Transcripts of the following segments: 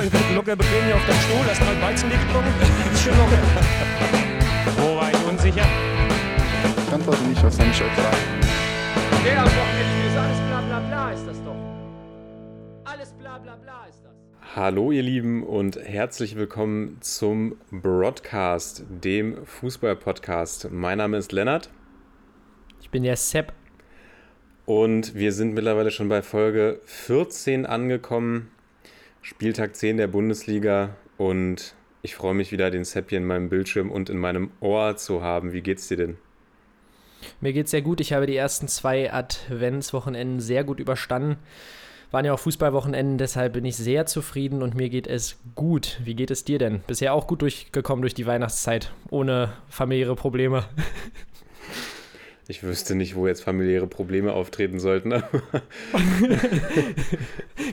nicht. Hier locker bequem hier auf deinem Stuhl, hast mal Weizenbier getrunken. Ist schön locker. Wo war ich unsicher? Ich antworte nicht, was soll ich euch sagen? Der am Wochenende ist alles bla bla bla ist das doch. Alles bla bla bla ist das. Hallo ihr Lieben und herzlich willkommen zum Broadcast, dem Fußball-Podcast. Mein Name ist Lennart Ich bin der Sepp. und wir sind mittlerweile schon bei Folge 14 angekommen, Spieltag 10 der Bundesliga und ich freue mich wieder, den Sepp hier in meinem Bildschirm und in meinem Ohr zu haben. Wie geht's dir denn? Mir geht's sehr gut. Ich habe die ersten zwei Adventswochenenden sehr gut überstanden. Waren ja auch Fußballwochenenden, deshalb bin ich sehr zufrieden und mir geht es gut. Wie geht es dir denn? Bisher auch gut durchgekommen durch die Weihnachtszeit, ohne familiäre Probleme. Ich wüsste nicht, wo jetzt familiäre Probleme auftreten sollten.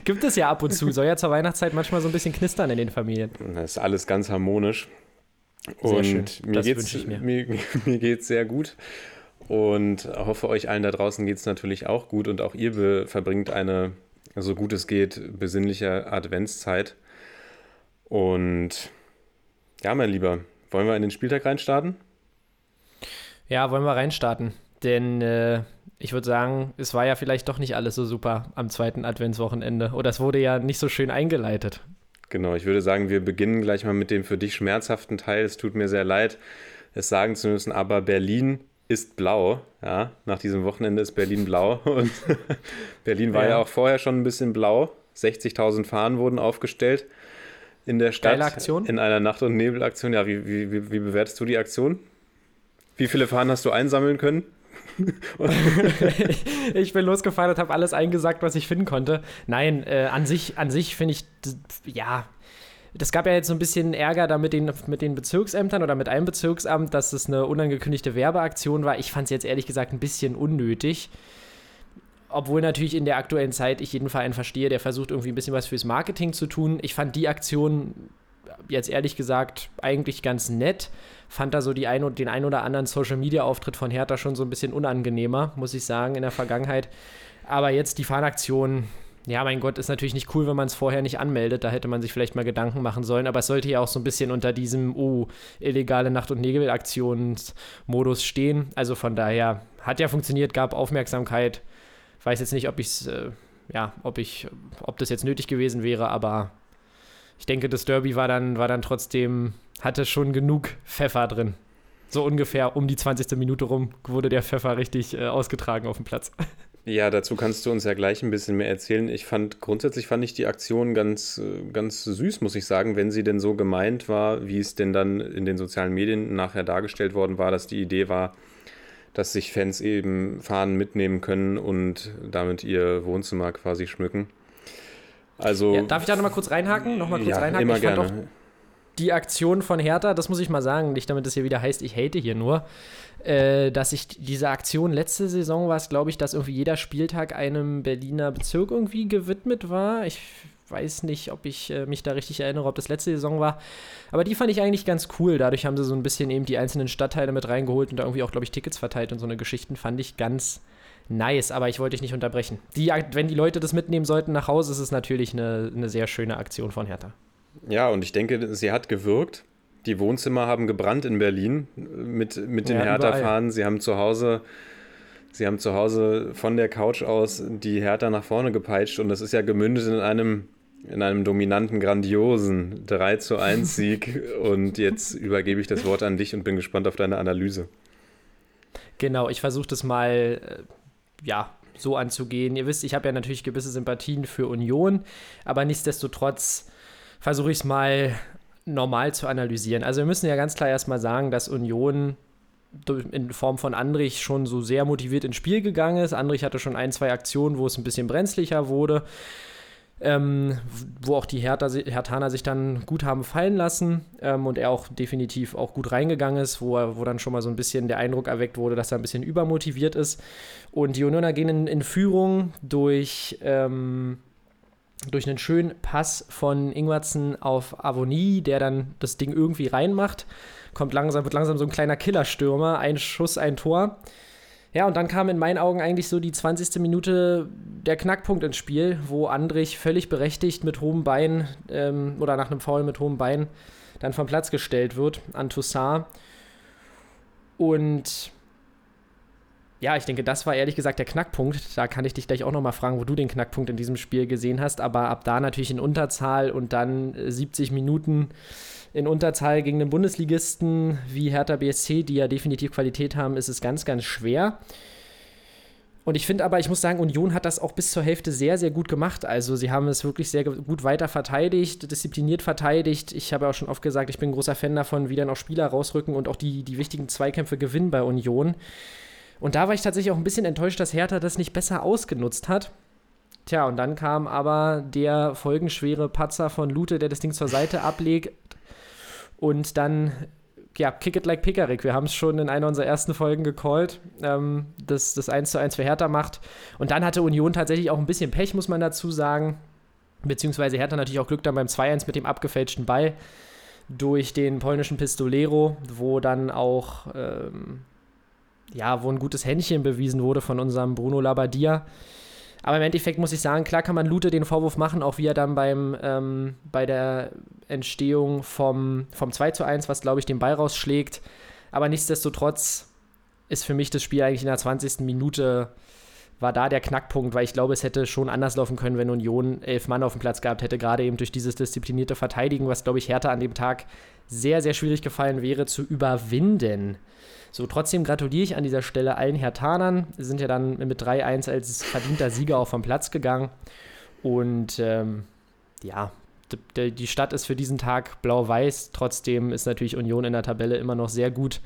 Gibt es ja ab und zu. Soll ja zur Weihnachtszeit manchmal so ein bisschen knistern in den Familien. Das ist alles ganz harmonisch. Sehr und schön. mir Das geht's, wünsche ich mir. mir, mir geht's sehr gut. Und hoffe, euch allen da draußen geht's natürlich auch gut. Und auch ihr verbringt eine, so gut es geht, besinnliche Adventszeit. Und ja, mein Lieber, wollen wir in den Spieltag reinstarten? Ja, wollen wir reinstarten. Denn äh, ich würde sagen, es war ja vielleicht doch nicht alles so super am zweiten Adventswochenende. Oder es wurde ja nicht so schön eingeleitet. Genau, ich würde sagen, wir beginnen gleich mal mit dem für dich schmerzhaften Teil. Es tut mir sehr leid, es sagen zu müssen, aber Berlin ist blau. Ja, nach diesem Wochenende ist Berlin blau. Und Berlin war ja. Ja. auch vorher schon ein bisschen blau. 60.000 Fahnen wurden aufgestellt in der Stadt. Geile Aktion. In einer Nacht- und Nebelaktion. Ja, wie, wie, wie, wie bewertest du die Aktion? Wie viele Fahnen hast du einsammeln können? ich bin losgefahren und habe alles eingesagt, was ich finden konnte. Nein, äh, an sich, an sich finde ich, ja, das gab ja jetzt so ein bisschen Ärger da mit den, mit den Bezirksämtern oder mit einem Bezirksamt, dass es eine unangekündigte Werbeaktion war. Ich fand es jetzt ehrlich gesagt ein bisschen unnötig. Obwohl natürlich in der aktuellen Zeit ich jeden Verein verstehe, der versucht irgendwie ein bisschen was fürs Marketing zu tun. Ich fand die Aktion jetzt ehrlich gesagt eigentlich ganz nett. Fand da so die ein, den ein oder anderen Social-Media-Auftritt von Hertha schon so ein bisschen unangenehmer, muss ich sagen, in der Vergangenheit. Aber jetzt die Fahnaktion, ja, mein Gott, ist natürlich nicht cool, wenn man es vorher nicht anmeldet. Da hätte man sich vielleicht mal Gedanken machen sollen. Aber es sollte ja auch so ein bisschen unter diesem, oh, illegale Nacht- und Nebelaktionsmodus stehen. Also von daher hat ja funktioniert, gab Aufmerksamkeit. Weiß jetzt nicht, ob ich äh, ja, ob ich, ob das jetzt nötig gewesen wäre, aber ich denke, das Derby war dann, war dann trotzdem, hatte schon genug Pfeffer drin. So ungefähr um die 20. Minute rum wurde der Pfeffer richtig äh, ausgetragen auf dem Platz. Ja, dazu kannst du uns ja gleich ein bisschen mehr erzählen. Ich fand, grundsätzlich fand ich die Aktion ganz, äh, ganz süß, muss ich sagen, wenn sie denn so gemeint war, wie es denn dann in den sozialen Medien nachher dargestellt worden war, dass die Idee war, dass sich Fans eben Fahnen mitnehmen können und damit ihr Wohnzimmer quasi schmücken. Also, Ja, darf ich da nochmal kurz reinhaken? Nochmal kurz ja, reinhaken? immer ich fand gerne. auch die Aktion von Hertha, das muss ich mal sagen, nicht damit es hier wieder heißt, ich hate hier nur, äh, dass ich diese Aktion letzte Saison war es, glaube ich, dass irgendwie jeder Spieltag einem Berliner Bezirk irgendwie gewidmet war. Ich weiß nicht, ob ich äh, mich da richtig erinnere, ob das letzte Saison war. Aber die fand ich eigentlich ganz cool. Dadurch haben sie so ein bisschen eben die einzelnen Stadtteile mit reingeholt und da irgendwie auch, glaube ich, Tickets verteilt und so eine Geschichten fand ich ganz nice. Aber ich wollte dich nicht unterbrechen. Die, wenn die Leute das mitnehmen sollten nach Hause, ist es natürlich eine, eine sehr schöne Aktion von Hertha. Ja, und ich denke, sie hat gewirkt. Die Wohnzimmer haben gebrannt in Berlin mit, mit den Ja, Hertha-Fahnen. Sie haben zu Hause, sie haben zu Hause von der Couch aus die Hertha nach vorne gepeitscht und das ist ja gemündet in einem, in einem dominanten, grandiosen 3 zu 1 Sieg. und jetzt übergebe ich das Wort an dich und bin gespannt auf deine Analyse. Genau, ich versuche das mal, äh, ja, so anzugehen. Ihr wisst, ich habe ja natürlich gewisse Sympathien für Union, aber nichtsdestotrotz versuche ich es mal normal zu analysieren. Also wir müssen ja ganz klar erstmal sagen, dass Union in Form von Andrich schon so sehr motiviert ins Spiel gegangen ist. Andrich hatte schon ein, zwei Aktionen, wo es ein bisschen brenzlicher wurde. Ähm, wo auch die Hertaner sich dann gut haben fallen lassen ähm, und er auch definitiv auch gut reingegangen ist, wo, er, wo dann schon mal so ein bisschen der Eindruck erweckt wurde, dass er ein bisschen übermotiviert ist. Und die Unioner gehen in, in Führung durch, ähm, durch einen schönen Pass von Ingwertsen auf Avonie, der dann das Ding irgendwie reinmacht. Kommt langsam, wird langsam so ein kleiner Killerstürmer, ein Schuss, ein Tor. Ja, und dann kam in meinen Augen eigentlich so die 20. Minute der Knackpunkt ins Spiel, wo Andrich völlig berechtigt mit hohem Bein ähm, oder nach einem Foul mit hohem Bein dann vom Platz gestellt wird an Toussaint. Und ja, ich denke, das war ehrlich gesagt der Knackpunkt. Da kann ich dich gleich auch nochmal fragen, wo du den Knackpunkt in diesem Spiel gesehen hast. Aber ab da natürlich in Unterzahl und dann 70 Minuten in Unterzahl gegen den Bundesligisten wie Hertha BSC, die ja definitiv Qualität haben, ist es ganz, ganz schwer. Und ich finde aber, ich muss sagen, Union hat das auch bis zur Hälfte sehr, sehr gut gemacht. Also sie haben es wirklich sehr gut weiter verteidigt, diszipliniert verteidigt. Ich habe auch schon oft gesagt, ich bin ein großer Fan davon, wie dann auch Spieler rausrücken und auch die, die wichtigen Zweikämpfe gewinnen bei Union. Und da war ich tatsächlich auch ein bisschen enttäuscht, dass Hertha das nicht besser ausgenutzt hat. Tja, und dann kam aber der folgenschwere Patzer von Lute, der das Ding zur Seite ablegt und dann ja, Kick It Like Pickerick. Wir haben es schon in einer unserer ersten Folgen gecallt, ähm, dass das 1 zu 1 für Hertha macht. Und dann hatte Union tatsächlich auch ein bisschen Pech, muss man dazu sagen. Beziehungsweise Hertha natürlich auch Glück dann beim 2-1 mit dem abgefälschten Ball durch den polnischen Pistolero, wo dann auch, ähm, ja, wo ein gutes Händchen bewiesen wurde von unserem Bruno Labbadia. Aber im Endeffekt muss ich sagen, klar kann man Lute den Vorwurf machen, auch wie er dann beim, ähm, bei der Entstehung vom, vom 2 zu 1, was glaube ich den Ball rausschlägt. Aber nichtsdestotrotz ist für mich das Spiel eigentlich in der 20. Minute war da der Knackpunkt, weil ich glaube, es hätte schon anders laufen können, wenn Union elf Mann auf dem Platz gehabt hätte, gerade eben durch dieses disziplinierte Verteidigen, was, glaube ich, Hertha an dem Tag sehr, sehr schwierig gefallen wäre zu überwinden. So, trotzdem gratuliere ich an dieser Stelle allen Hertanern. Sind ja dann mit 3-1 als verdienter Sieger auch vom Platz gegangen. Und ähm, ja, die Stadt ist für diesen Tag blau-weiß. Trotzdem ist natürlich Union in der Tabelle immer noch sehr gut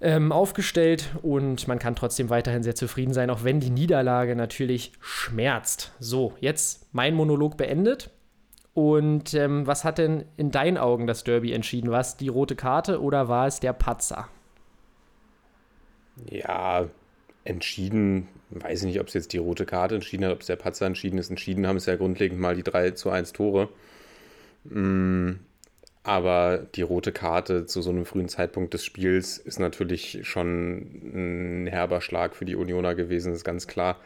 ähm, aufgestellt und man kann trotzdem weiterhin sehr zufrieden sein, auch wenn die Niederlage natürlich schmerzt. So, jetzt mein Monolog beendet. Und ähm, was hat denn in deinen Augen das Derby entschieden? War es die rote Karte oder war es der Patzer? Ja, entschieden, weiß ich nicht, ob es jetzt die rote Karte entschieden hat, ob es der Patzer entschieden ist. Entschieden haben es ja grundlegend mal die 3 zu 1 Tore. Mm, aber die rote Karte zu so einem frühen Zeitpunkt des Spiels ist natürlich schon ein herber Schlag für die Unioner gewesen, ist ganz klar.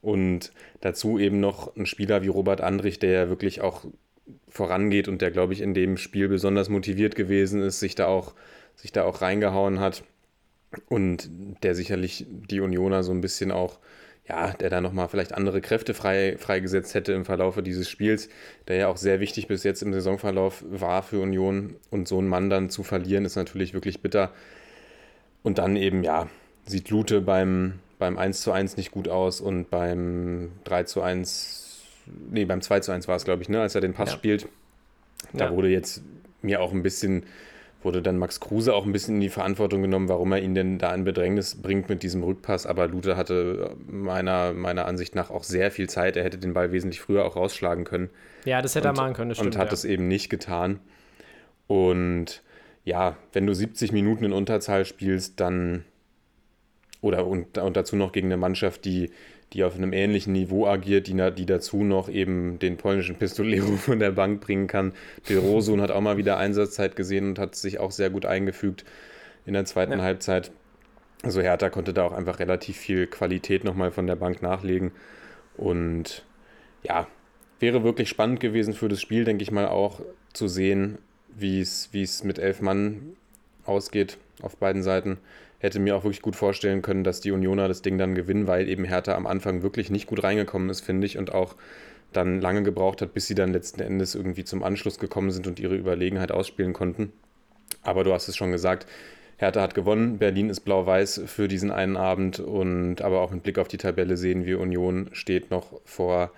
Und dazu eben noch ein Spieler wie Robert Andrich, der ja wirklich auch vorangeht und der, glaube ich, in dem Spiel besonders motiviert gewesen ist, sich da auch, sich da auch reingehauen hat und der sicherlich die Unioner so ein bisschen auch, ja, der da nochmal vielleicht andere Kräfte frei, freigesetzt hätte im Verlaufe dieses Spiels, der ja auch sehr wichtig bis jetzt im Saisonverlauf war für Union und so einen Mann dann zu verlieren, ist natürlich wirklich bitter. Und dann eben, ja, sieht Lute beim, beim 1 zu 1 nicht gut aus und beim 3 zu 1, nee, beim 2 zu 1 war es, glaube ich, ne, als er den Pass ja. spielt. Da ja. wurde jetzt mir auch ein bisschen wurde dann Max Kruse auch ein bisschen in die Verantwortung genommen, warum er ihn denn da in Bedrängnis bringt mit diesem Rückpass. Aber Luther hatte meiner, meiner Ansicht nach auch sehr viel Zeit. Er hätte den Ball wesentlich früher auch rausschlagen können. Ja, das hätte und, er machen können. Stimmt, und hat es ja. eben nicht getan. Und ja, wenn du 70 Minuten in Unterzahl spielst, dann oder und, und dazu noch gegen eine Mannschaft, die die auf einem ähnlichen Niveau agiert, die, die dazu noch eben den polnischen Pistolero von der Bank bringen kann. Del Rosun hat auch mal wieder Einsatzzeit gesehen und hat sich auch sehr gut eingefügt in der zweiten ja. Halbzeit. Also Hertha konnte da auch einfach relativ viel Qualität nochmal von der Bank nachlegen. Und ja, wäre wirklich spannend gewesen für das Spiel, denke ich mal, auch zu sehen, wie es mit elf Mann ausgeht auf beiden Seiten hätte mir auch wirklich gut vorstellen können, dass die Unioner das Ding dann gewinnen, weil eben Hertha am Anfang wirklich nicht gut reingekommen ist, finde ich, und auch dann lange gebraucht hat, bis sie dann letzten Endes irgendwie zum Anschluss gekommen sind und ihre Überlegenheit ausspielen konnten. Aber du hast es schon gesagt, Hertha hat gewonnen, Berlin ist blau-weiß für diesen einen Abend und aber auch mit Blick auf die Tabelle sehen wir, Union steht noch vor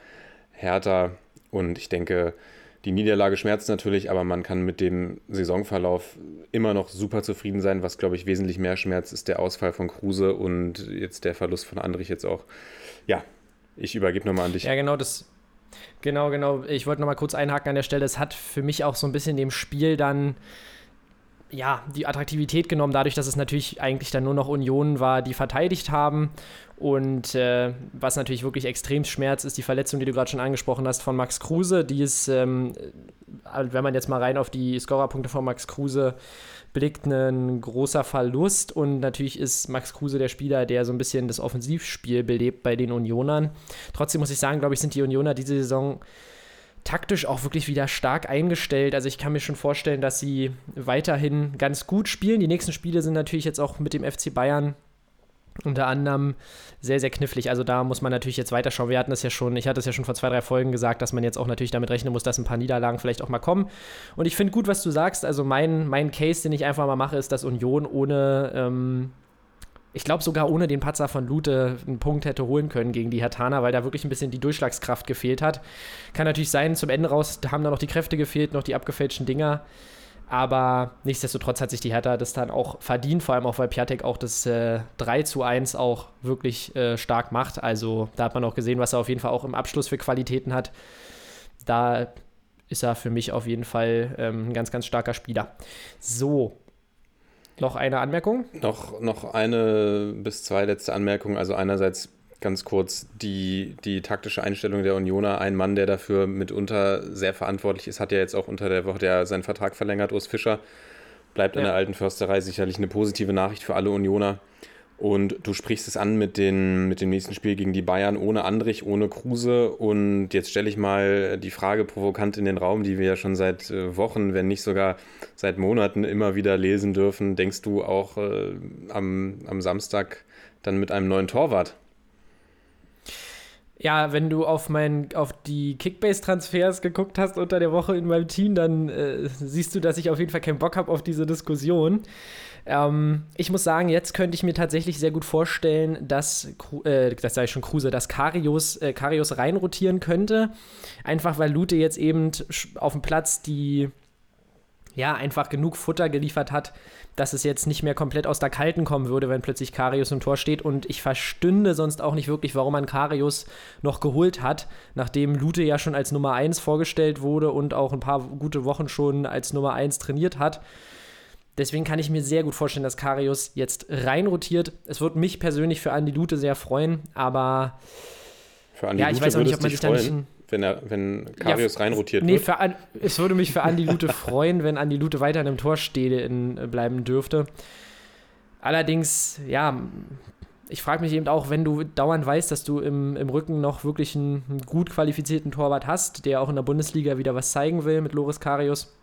Hertha und ich denke, die Niederlage schmerzt natürlich, aber man kann mit dem Saisonverlauf immer noch super zufrieden sein. Was, glaube ich, wesentlich mehr schmerzt, ist der Ausfall von Kruse und jetzt der Verlust von Andrich jetzt auch. Ja, ich übergebe nochmal an dich. Ja, genau, das. Genau, genau. Ich wollte nochmal kurz einhaken an der Stelle. Es hat für mich auch so ein bisschen dem Spiel dann ja, die Attraktivität genommen, dadurch, dass es natürlich eigentlich dann nur noch Unionen war, die verteidigt haben. Und äh, was natürlich wirklich extrem schmerzt, ist die Verletzung, die du gerade schon angesprochen hast, von Max Kruse. Die ist ähm, wenn man jetzt mal rein auf die Scorerpunkte von Max Kruse blickt, ein großer Verlust. Und natürlich ist Max Kruse der Spieler, der so ein bisschen das Offensivspiel belebt bei den Unionern. Trotzdem muss ich sagen, glaube ich, sind die Unioner diese Saison taktisch auch wirklich wieder stark eingestellt. Also ich kann mir schon vorstellen, dass sie weiterhin ganz gut spielen. Die nächsten Spiele sind natürlich jetzt auch mit dem FC Bayern unter anderem sehr, sehr knifflig. Also da muss man natürlich jetzt weiterschauen. Wir hatten das ja schon, ich hatte es ja schon vor zwei, drei Folgen gesagt, dass man jetzt auch natürlich damit rechnen muss, dass ein paar Niederlagen vielleicht auch mal kommen. Und ich finde gut, was du sagst. Also mein, mein Case, den ich einfach mal mache, ist, dass Union ohne, ähm, ich glaube sogar ohne den Patzer von Lute einen Punkt hätte holen können gegen die Hertaner, weil da wirklich ein bisschen die Durchschlagskraft gefehlt hat. Kann natürlich sein, zum Ende raus haben da noch die Kräfte gefehlt, noch die abgefälschten Dinger. Aber nichtsdestotrotz hat sich die Hertha das dann auch verdient, vor allem auch, weil Piatek auch das äh, 3 zu 1 auch wirklich äh, stark macht. Also da hat man auch gesehen, was er auf jeden Fall auch im Abschluss für Qualitäten hat. Da ist er für mich auf jeden Fall ähm, ein ganz, ganz starker Spieler. So. Noch eine Anmerkung? Noch, noch eine bis zwei letzte Anmerkungen. Also einerseits ganz kurz die, die taktische Einstellung der Unioner. Ein Mann, der dafür mitunter sehr verantwortlich ist, hat ja jetzt auch unter der Woche der seinen Vertrag verlängert, Urs Fischer. Bleibt ja. in der alten Försterei sicherlich eine positive Nachricht für alle Unioner. Und du sprichst es an mit, den, mit dem nächsten Spiel gegen die Bayern ohne Andrich, ohne Kruse. Und jetzt stelle ich mal die Frage provokant in den Raum, die wir ja schon seit äh, Wochen, wenn nicht sogar seit Monaten immer wieder lesen dürfen. Denkst du auch äh, am, am Samstag dann mit einem neuen Torwart? Ja, wenn du auf, mein, auf die Kickbase-Transfers geguckt hast unter der Woche in meinem Team, dann äh, siehst du, dass ich auf jeden Fall keinen Bock habe auf diese Diskussion. Ähm, ich muss sagen, jetzt könnte ich mir tatsächlich sehr gut vorstellen, dass, äh, das sage ich schon Kruse, dass Karius, äh, Karius reinrotieren könnte. Einfach weil Lute jetzt eben auf dem Platz die ja, einfach genug Futter geliefert hat, dass es jetzt nicht mehr komplett aus der Kalten kommen würde, wenn plötzlich Karius im Tor steht. Und ich verstünde sonst auch nicht wirklich, warum man Karius noch geholt hat, nachdem Lute ja schon als Nummer 1 vorgestellt wurde und auch ein paar gute Wochen schon als Nummer 1 trainiert hat. Deswegen kann ich mir sehr gut vorstellen, dass Karius jetzt reinrotiert. Es wird mich persönlich für Andi Lute sehr freuen, aber für Andi ja, ich Lute weiß auch nicht, ob man sich da nicht wenn er, wenn Karius ja, reinrotiert nee, wird. Für an, es würde mich für Andi Lute freuen, wenn Andi Lute weiter in einem Tor stehen äh, bleiben dürfte. Allerdings, ja, ich frage mich eben auch, wenn du dauernd weißt, dass du im, im Rücken noch wirklich einen, einen gut qualifizierten Torwart hast, der auch in der Bundesliga wieder was zeigen will mit Loris Karius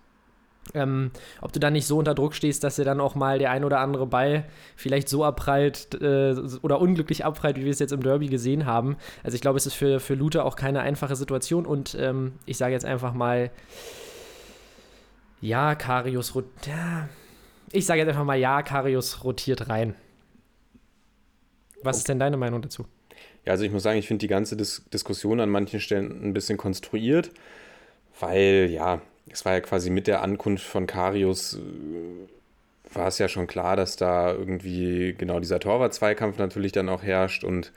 ähm, ob du dann nicht so unter Druck stehst, dass dir dann auch mal der ein oder andere Ball vielleicht so abprallt äh, oder unglücklich abprallt, wie wir es jetzt im Derby gesehen haben. Also ich glaube, es ist für, für Luther auch keine einfache Situation und ähm, ich sage jetzt einfach mal, ja, Karius, ja, ich sage jetzt einfach mal, ja, Karius rotiert rein. Was ist denn deine Meinung dazu? Ja, also ich muss sagen, ich finde die ganze Dis Diskussion an manchen Stellen ein bisschen konstruiert, weil ja, es war ja quasi mit der Ankunft von Karius, äh, war es ja schon klar, dass da irgendwie genau dieser Torwart-Zweikampf natürlich dann auch herrscht und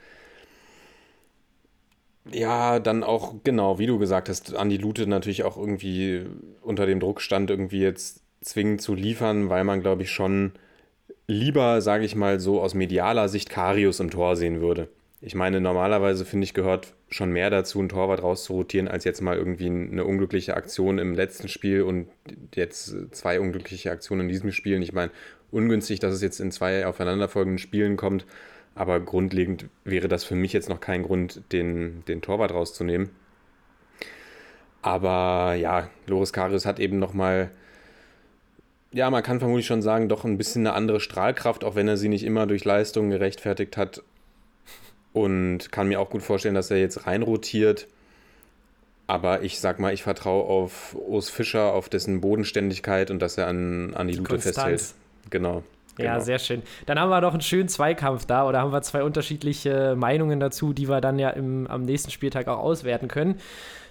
ja, dann auch, genau, wie du gesagt hast, Andi Lute natürlich auch irgendwie unter dem Druck stand, irgendwie jetzt zwingend zu liefern, weil man, glaube ich, schon lieber, sage ich mal, so aus medialer Sicht Karius im Tor sehen würde. Ich meine, normalerweise finde ich, gehört schon mehr dazu, einen Torwart rauszurotieren, als jetzt mal irgendwie eine unglückliche Aktion im letzten Spiel und jetzt zwei unglückliche Aktionen in diesem Spiel. Ich meine, ungünstig, dass es jetzt in zwei aufeinanderfolgenden Spielen kommt, aber grundlegend wäre das für mich jetzt noch kein Grund, den, den Torwart rauszunehmen. Aber ja, Loris Karius hat eben nochmal, ja, man kann vermutlich schon sagen, doch ein bisschen eine andere Strahlkraft, auch wenn er sie nicht immer durch Leistungen gerechtfertigt hat, und kann mir auch gut vorstellen, dass er jetzt reinrotiert. Aber ich sag mal, ich vertraue auf Urs Fischer, auf dessen Bodenständigkeit und dass er an, an die, Lute festhält. Genau. Ja, genau. sehr schön. Dann haben wir doch einen schönen Zweikampf da oder haben wir zwei unterschiedliche Meinungen dazu, die wir dann ja im, am nächsten Spieltag auch auswerten können.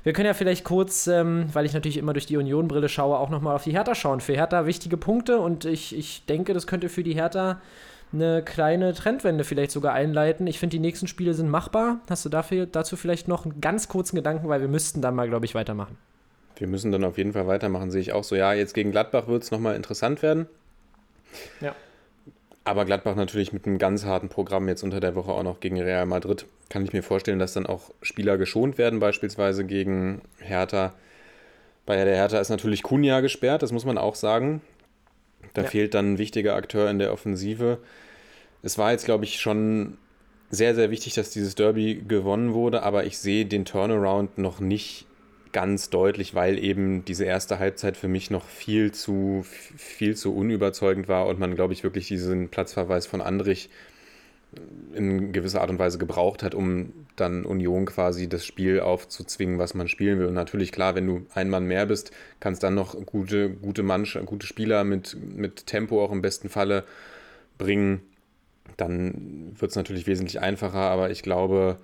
Wir können ja vielleicht kurz, ähm, weil ich natürlich immer durch die Union-Brille schaue, auch nochmal auf die Hertha schauen. Für Hertha wichtige Punkte und ich, ich denke, das könnte für die Hertha eine kleine Trendwende vielleicht sogar einleiten. Ich finde, die nächsten Spiele sind machbar. Hast du dafür, dazu vielleicht noch einen ganz kurzen Gedanken, weil wir müssten dann mal, glaube ich, weitermachen. Wir müssen dann auf jeden Fall weitermachen, sehe ich auch so. Ja, jetzt gegen Gladbach wird es nochmal interessant werden. Ja. Aber Gladbach natürlich mit einem ganz harten Programm jetzt unter der Woche auch noch gegen Real Madrid. Kann ich mir vorstellen, dass dann auch Spieler geschont werden, beispielsweise gegen Hertha. Bei der Hertha ist natürlich Kunja gesperrt, das muss man auch sagen. Da Ja. fehlt dann ein wichtiger Akteur in der Offensive. Es war jetzt, glaube ich, schon sehr, sehr wichtig, dass dieses Derby gewonnen wurde, aber ich sehe den Turnaround noch nicht ganz deutlich, weil eben diese erste Halbzeit für mich noch viel zu, viel zu unüberzeugend war und man, glaube ich, wirklich diesen Platzverweis von Andrich in gewisser Art und Weise gebraucht hat, um dann Union quasi das Spiel aufzuzwingen, was man spielen will. Und natürlich, klar, wenn du ein Mann mehr bist, kannst dann noch gute, gute Mannschaft, gute Spieler mit, mit Tempo auch im besten Falle bringen. Dann wird es natürlich wesentlich einfacher, aber ich glaube,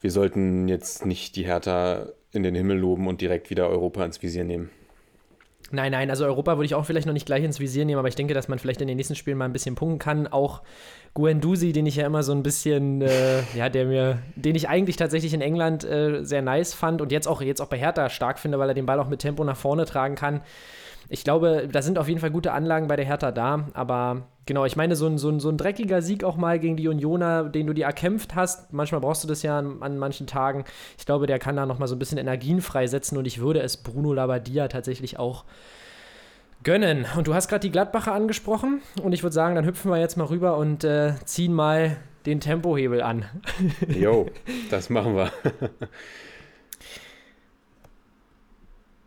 wir sollten jetzt nicht die Hertha in den Himmel loben und direkt wieder Europa ins Visier nehmen. Nein, nein, also Europa würde ich auch vielleicht noch nicht gleich ins Visier nehmen, aber ich denke, dass man vielleicht in den nächsten Spielen mal ein bisschen punkten kann. Auch Guendouzi, den ich ja immer so ein bisschen, äh, ja, der mir, den ich eigentlich tatsächlich in England äh, sehr nice fand und jetzt auch, jetzt auch bei Hertha stark finde, weil er den Ball auch mit Tempo nach vorne tragen kann. Ich glaube, da sind auf jeden Fall gute Anlagen bei der Hertha da, aber genau, ich meine, so ein, so, ein, so ein dreckiger Sieg auch mal gegen die Unioner, den du dir erkämpft hast, manchmal brauchst du das ja an, an manchen Tagen. Ich glaube, der kann da nochmal so ein bisschen Energien freisetzen und ich würde es Bruno Labbadia tatsächlich auch gönnen. Und du hast gerade die Gladbacher angesprochen und ich würde sagen, dann hüpfen wir jetzt mal rüber und äh, ziehen mal den Tempohebel an. Jo, das machen wir.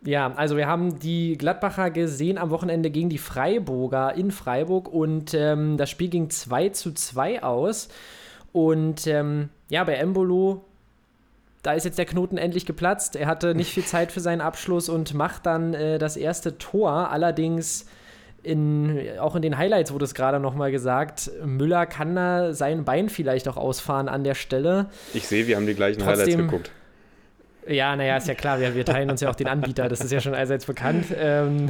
Ja, also wir haben die Gladbacher gesehen am Wochenende gegen die Freiburger in Freiburg und ähm, das Spiel ging 2 zu 2 aus. Und ähm, ja, bei Embolo, da ist jetzt der Knoten endlich geplatzt. Er hatte nicht viel Zeit für seinen Abschluss und macht dann äh, das erste Tor. Allerdings in, auch in den Highlights wurde es gerade nochmal gesagt, Müller kann da sein Bein vielleicht auch ausfahren an der Stelle. Ich sehe, wir haben die gleichen Trotzdem- Highlights geguckt. Ja, naja, ist ja klar, wir, wir teilen uns ja auch den Anbieter, das ist ja schon allseits bekannt. Ähm,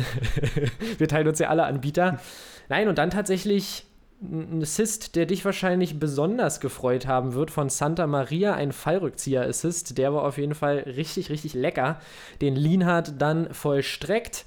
wir teilen uns ja alle Anbieter. Nein, und dann tatsächlich ein Assist, der dich wahrscheinlich besonders gefreut haben wird, von Santa Maria, ein Fallrückzieher-Assist. Der war auf jeden Fall richtig, richtig lecker. Den Lienhardt dann vollstreckt.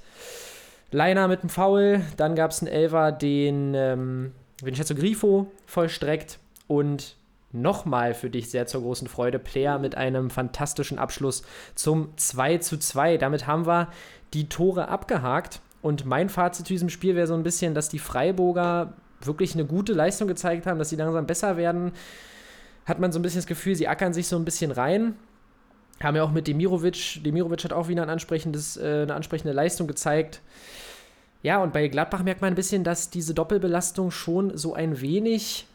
Leiner mit dem Foul, dann gab es einen Elfer, den ähm, Vincenzo Grifo vollstreckt und nochmal für dich sehr zur großen Freude Player mit einem fantastischen Abschluss zum 2 zu 2. Damit haben wir die Tore abgehakt und mein Fazit zu diesem Spiel wäre so ein bisschen, dass die Freiburger wirklich eine gute Leistung gezeigt haben, dass sie langsam besser werden. Hat man so ein bisschen das Gefühl, sie ackern sich so ein bisschen rein. Haben ja auch mit Demirovic, Demirovic hat auch wieder ein ansprechendes, äh, eine ansprechende Leistung gezeigt. Ja, und bei Gladbach merkt man ein bisschen, dass diese Doppelbelastung schon so ein wenig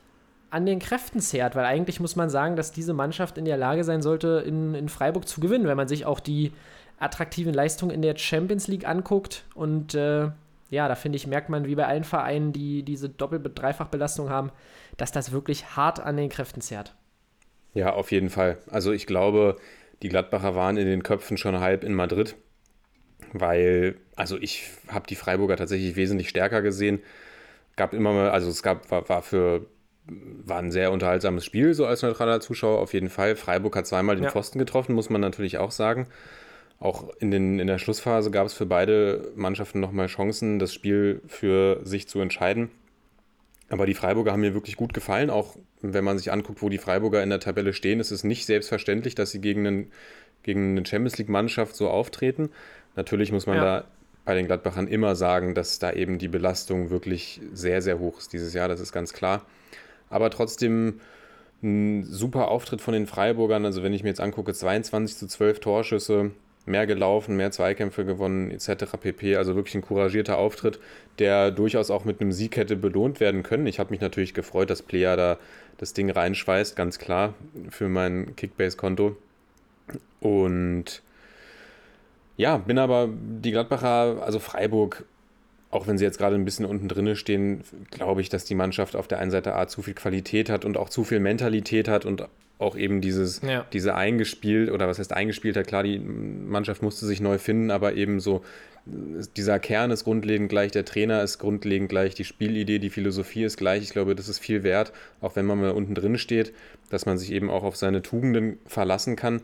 an den Kräften zehrt, weil eigentlich muss man sagen, dass diese Mannschaft in der Lage sein sollte, in, in Freiburg zu gewinnen, wenn man sich auch die attraktiven Leistungen in der Champions League anguckt. Und äh, ja, da finde ich, merkt man, wie bei allen Vereinen, die diese Doppel- Dreifachbelastung haben, dass das wirklich hart an den Kräften zehrt. Ja, auf jeden Fall. Also ich glaube, die Gladbacher waren in den Köpfen schon halb in Madrid, weil, also ich habe die Freiburger tatsächlich wesentlich stärker gesehen. Gab immer mal, also es gab, war, war für, war ein sehr unterhaltsames Spiel, so als neutraler Zuschauer auf jeden Fall. Freiburg hat zweimal den Ja. Pfosten getroffen, muss man natürlich auch sagen. Auch in, den, in der Schlussphase gab es für beide Mannschaften nochmal Chancen, das Spiel für sich zu entscheiden. Aber die Freiburger haben mir wirklich gut gefallen. Auch wenn man sich anguckt, wo die Freiburger in der Tabelle stehen, ist es nicht selbstverständlich, dass sie gegen, einen, gegen eine Champions League-Mannschaft so auftreten. Natürlich muss man Ja. da bei den Gladbachern immer sagen, dass da eben die Belastung wirklich sehr, sehr hoch ist dieses Jahr. Das ist ganz klar. Aber trotzdem ein super Auftritt von den Freiburgern. Also wenn ich mir jetzt angucke, 22 zu 12 Torschüsse, mehr gelaufen, mehr Zweikämpfe gewonnen, etc. pp. Also wirklich ein couragierter Auftritt, der durchaus auch mit einem Sieg hätte belohnt werden können. Ich habe mich natürlich gefreut, dass Player da das Ding reinschweißt, ganz klar, für mein Kickbase-Konto. Und ja, bin aber die Gladbacher, also Freiburg, auch wenn sie jetzt gerade ein bisschen unten drinne stehen, glaube ich, dass die Mannschaft auf der einen Seite A zu viel Qualität hat und auch zu viel Mentalität hat und auch eben dieses, Ja. diese eingespielt, oder was heißt eingespielt hat, klar, die Mannschaft musste sich neu finden, aber eben so, dieser Kern ist grundlegend gleich, der Trainer ist grundlegend gleich, die Spielidee, die Philosophie ist gleich. Ich glaube, das ist viel wert, auch wenn man mal unten drin steht, dass man sich eben auch auf seine Tugenden verlassen kann.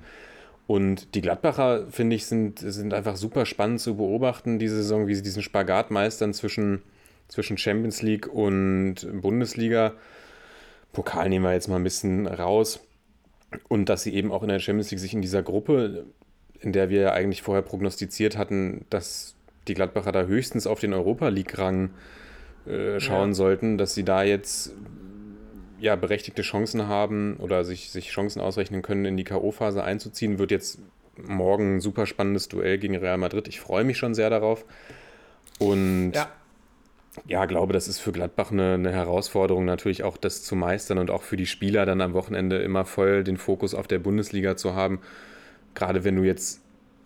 Und die Gladbacher, finde ich, sind, sind einfach super spannend zu beobachten, diese Saison, wie sie diesen Spagat meistern zwischen, zwischen Champions League und Bundesliga. Pokal nehmen wir jetzt mal ein bisschen raus. Und dass sie eben auch in der Champions League sich in dieser Gruppe in der wir ja eigentlich vorher prognostiziert hatten, dass die Gladbacher da höchstens auf den Europa League-Rang äh, schauen ja. sollten, dass sie da jetzt ja, berechtigte Chancen haben oder sich, sich Chancen ausrechnen können, in die K.O.-Phase einzuziehen, wird jetzt morgen ein super spannendes Duell gegen Real Madrid. Ich freue mich schon sehr darauf. Und ja, ja glaube, das ist für Gladbach eine, eine, Herausforderung, natürlich auch das zu meistern und auch für die Spieler dann am Wochenende immer voll den Fokus auf der Bundesliga zu haben. Gerade wenn du jetzt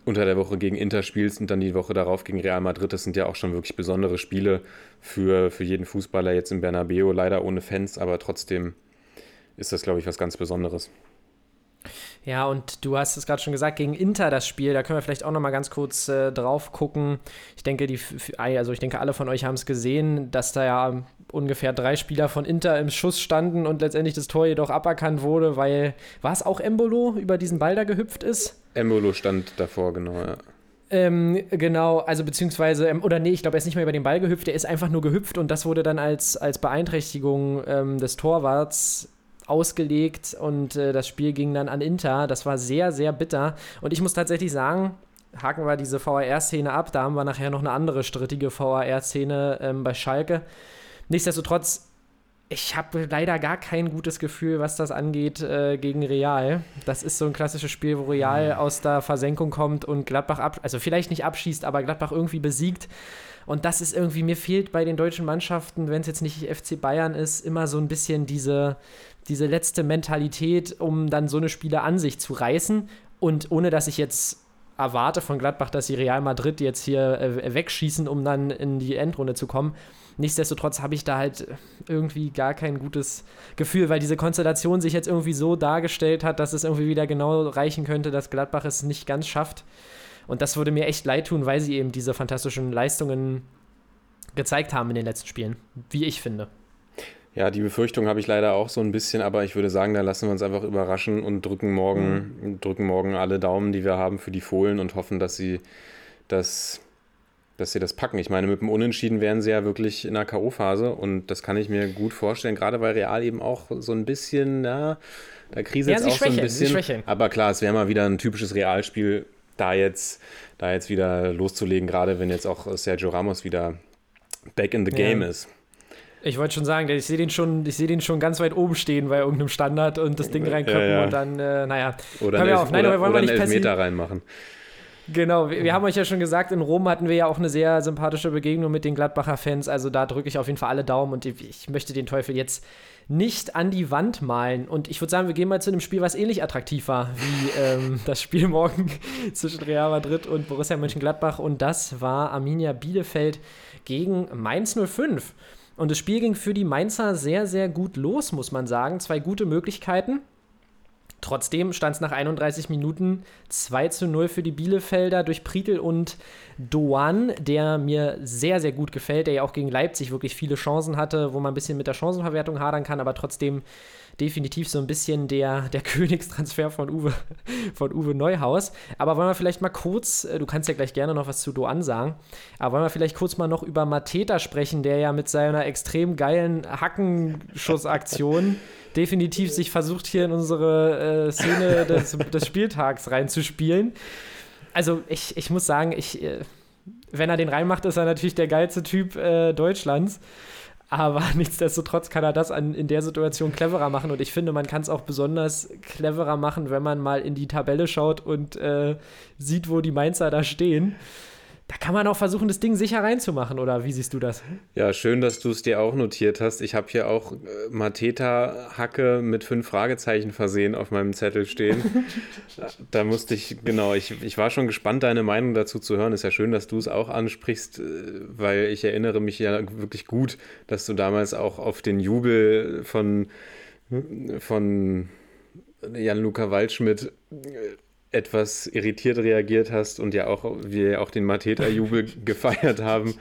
unter der Woche gegen Inter spielst und dann die Woche darauf gegen Real Madrid, das sind ja auch schon wirklich besondere Spiele für, für jeden Fußballer jetzt in Bernabeu, leider ohne Fans, aber trotzdem ist das, glaube ich, was ganz Besonderes. Ja, und du hast es gerade schon gesagt, gegen Inter das Spiel, da können wir vielleicht auch noch mal ganz kurz äh, drauf gucken. Ich denke, die, also ich denke, alle von euch haben es gesehen, dass da ja ungefähr drei Spieler von Inter im Schuss standen und letztendlich das Tor jedoch aberkannt wurde, weil, war es auch Embolo, über diesen Ball da gehüpft ist? Embolo stand davor, genau, ja. Ähm, genau, also beziehungsweise, ähm, oder nee, ich glaube, er ist nicht mehr über den Ball gehüpft, er ist einfach nur gehüpft und das wurde dann als, als Beeinträchtigung ähm, des Torwarts ausgelegt und äh, das Spiel ging dann an Inter. Das war sehr, sehr bitter. Und ich muss tatsächlich sagen, haken wir diese VAR-Szene ab. Da haben wir nachher noch eine andere strittige VAR-Szene ähm, bei Schalke. Nichtsdestotrotz, ich habe leider gar kein gutes Gefühl, was das angeht äh, gegen Real. Das ist so ein klassisches Spiel, wo Real aus der Versenkung kommt und Gladbach ab, also vielleicht nicht abschießt, aber Gladbach irgendwie besiegt. Und das ist irgendwie, mir fehlt bei den deutschen Mannschaften, wenn es jetzt nicht FC Bayern ist, immer so ein bisschen diese, diese letzte Mentalität, um dann so eine Spiele an sich zu reißen. Und ohne dass ich jetzt erwarte von Gladbach, dass sie Real Madrid jetzt hier äh, wegschießen, um dann in die Endrunde zu kommen. Nichtsdestotrotz habe ich da halt irgendwie gar kein gutes Gefühl, weil diese Konstellation sich jetzt irgendwie so dargestellt hat, dass es irgendwie wieder genau reichen könnte, dass Gladbach es nicht ganz schafft. Und das würde mir echt leid tun, weil sie eben diese fantastischen Leistungen gezeigt haben in den letzten Spielen, wie ich finde. Ja, die Befürchtung habe ich leider auch so ein bisschen, aber ich würde sagen, da lassen wir uns einfach überraschen und drücken morgen, mhm. drücken morgen alle Daumen, die wir haben für die Fohlen und hoffen, dass sie das, dass sie das packen. Ich meine, mit dem Unentschieden wären sie ja wirklich in der K.O.-Phase und das kann ich mir gut vorstellen, gerade weil Real eben auch so ein bisschen, ja, da kriselt es ja, auch schwächeln, so ein bisschen. Aber klar, es wäre mal wieder ein typisches Realspiel, da jetzt, da jetzt wieder loszulegen, gerade wenn jetzt auch Sergio Ramos wieder back in the game ja. ist. Ich wollte schon sagen, ich sehe den schon, ich sehe den schon ganz weit oben stehen bei irgendeinem Standard und das Ding reinköpfen ja, ja. und dann, äh, naja. Oder, einen, auf. Nein, oder, wollen oder wir nicht einen Elfmeter reinmachen. Genau, wir, wir, haben euch ja schon gesagt, in Rom hatten wir ja auch eine sehr sympathische Begegnung mit den Gladbacher Fans. Also da drücke ich auf jeden Fall alle Daumen und ich möchte den Teufel jetzt nicht an die Wand malen. Und ich würde sagen, wir gehen mal zu einem Spiel, was ähnlich attraktiv war wie ähm, das Spiel morgen zwischen Real Madrid und Borussia Mönchengladbach. Und das war Arminia Bielefeld gegen Mainz 05. Und das Spiel ging für die Mainzer sehr, sehr gut los, muss man sagen. Zwei gute Möglichkeiten. Trotzdem stand es nach 31 Minuten 2 zu 0 für die Bielefelder durch Prietl und Doan, der mir sehr, sehr gut gefällt, der ja auch gegen Leipzig wirklich viele Chancen hatte, wo man ein bisschen mit der Chancenverwertung hadern kann, aber trotzdem definitiv so ein bisschen der, der Königstransfer von Uwe, von Uwe Neuhaus. Aber wollen wir vielleicht mal kurz, äh, du kannst ja gleich gerne noch was zu Doan sagen, aber wollen wir vielleicht kurz mal noch über Mateta sprechen, der ja mit seiner extrem geilen Hackenschussaktion definitiv sich versucht, hier in unsere äh, Szene des, des Spieltags reinzuspielen. Also ich, ich muss sagen, ich, äh, wenn er den reinmacht, ist er natürlich der geilste Typ äh, Deutschlands. Aber nichtsdestotrotz kann er das an, in der Situation cleverer machen. Und ich finde, man kann es auch besonders cleverer machen, wenn man mal in die Tabelle schaut und äh, sieht, wo die Mainzer da stehen. Da kann man auch versuchen, das Ding sicher reinzumachen, oder wie siehst du das? Ja, schön, dass du es dir auch notiert hast. Ich habe hier auch äh, Mateta-Hacke mit fünf Fragezeichen versehen auf meinem Zettel stehen. da musste ich, genau, ich, ich war schon gespannt, deine Meinung dazu zu hören. Ist ja schön, dass du es auch ansprichst, äh, weil ich erinnere mich ja wirklich gut, dass du damals auch auf den Jubel von, von Jan-Luca Waldschmidt äh, etwas irritiert reagiert hast und ja auch wir auch den Mateta-Jubel gefeiert haben.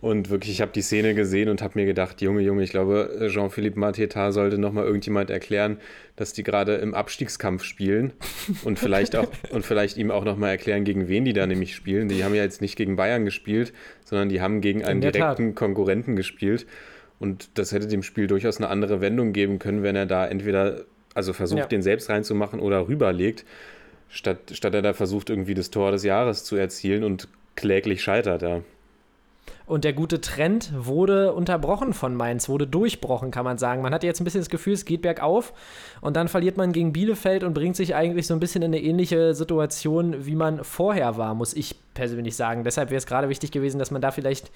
Und wirklich, ich habe die Szene gesehen und habe mir gedacht, Junge, Junge, ich glaube, Jean-Philippe Mateta sollte nochmal irgendjemand erklären, dass die gerade im Abstiegskampf spielen und vielleicht auch und vielleicht ihm auch nochmal erklären, gegen wen die da nämlich spielen. Die haben ja jetzt nicht gegen Bayern gespielt, sondern die haben gegen einen direkten Tat. Konkurrenten gespielt. Und das hätte dem Spiel durchaus eine andere Wendung geben können, wenn er da entweder also versucht, ja. den selbst reinzumachen oder rüberlegt. Statt, statt er da versucht, irgendwie das Tor des Jahres zu erzielen und kläglich scheitert, ja. Und der gute Trend wurde unterbrochen von Mainz, wurde durchbrochen, kann man sagen. Man hat jetzt ein bisschen das Gefühl, es geht bergauf und dann verliert man gegen Bielefeld und bringt sich eigentlich so ein bisschen in eine ähnliche Situation, wie man vorher war, muss ich persönlich sagen. Deshalb wäre es gerade wichtig gewesen, dass man da vielleicht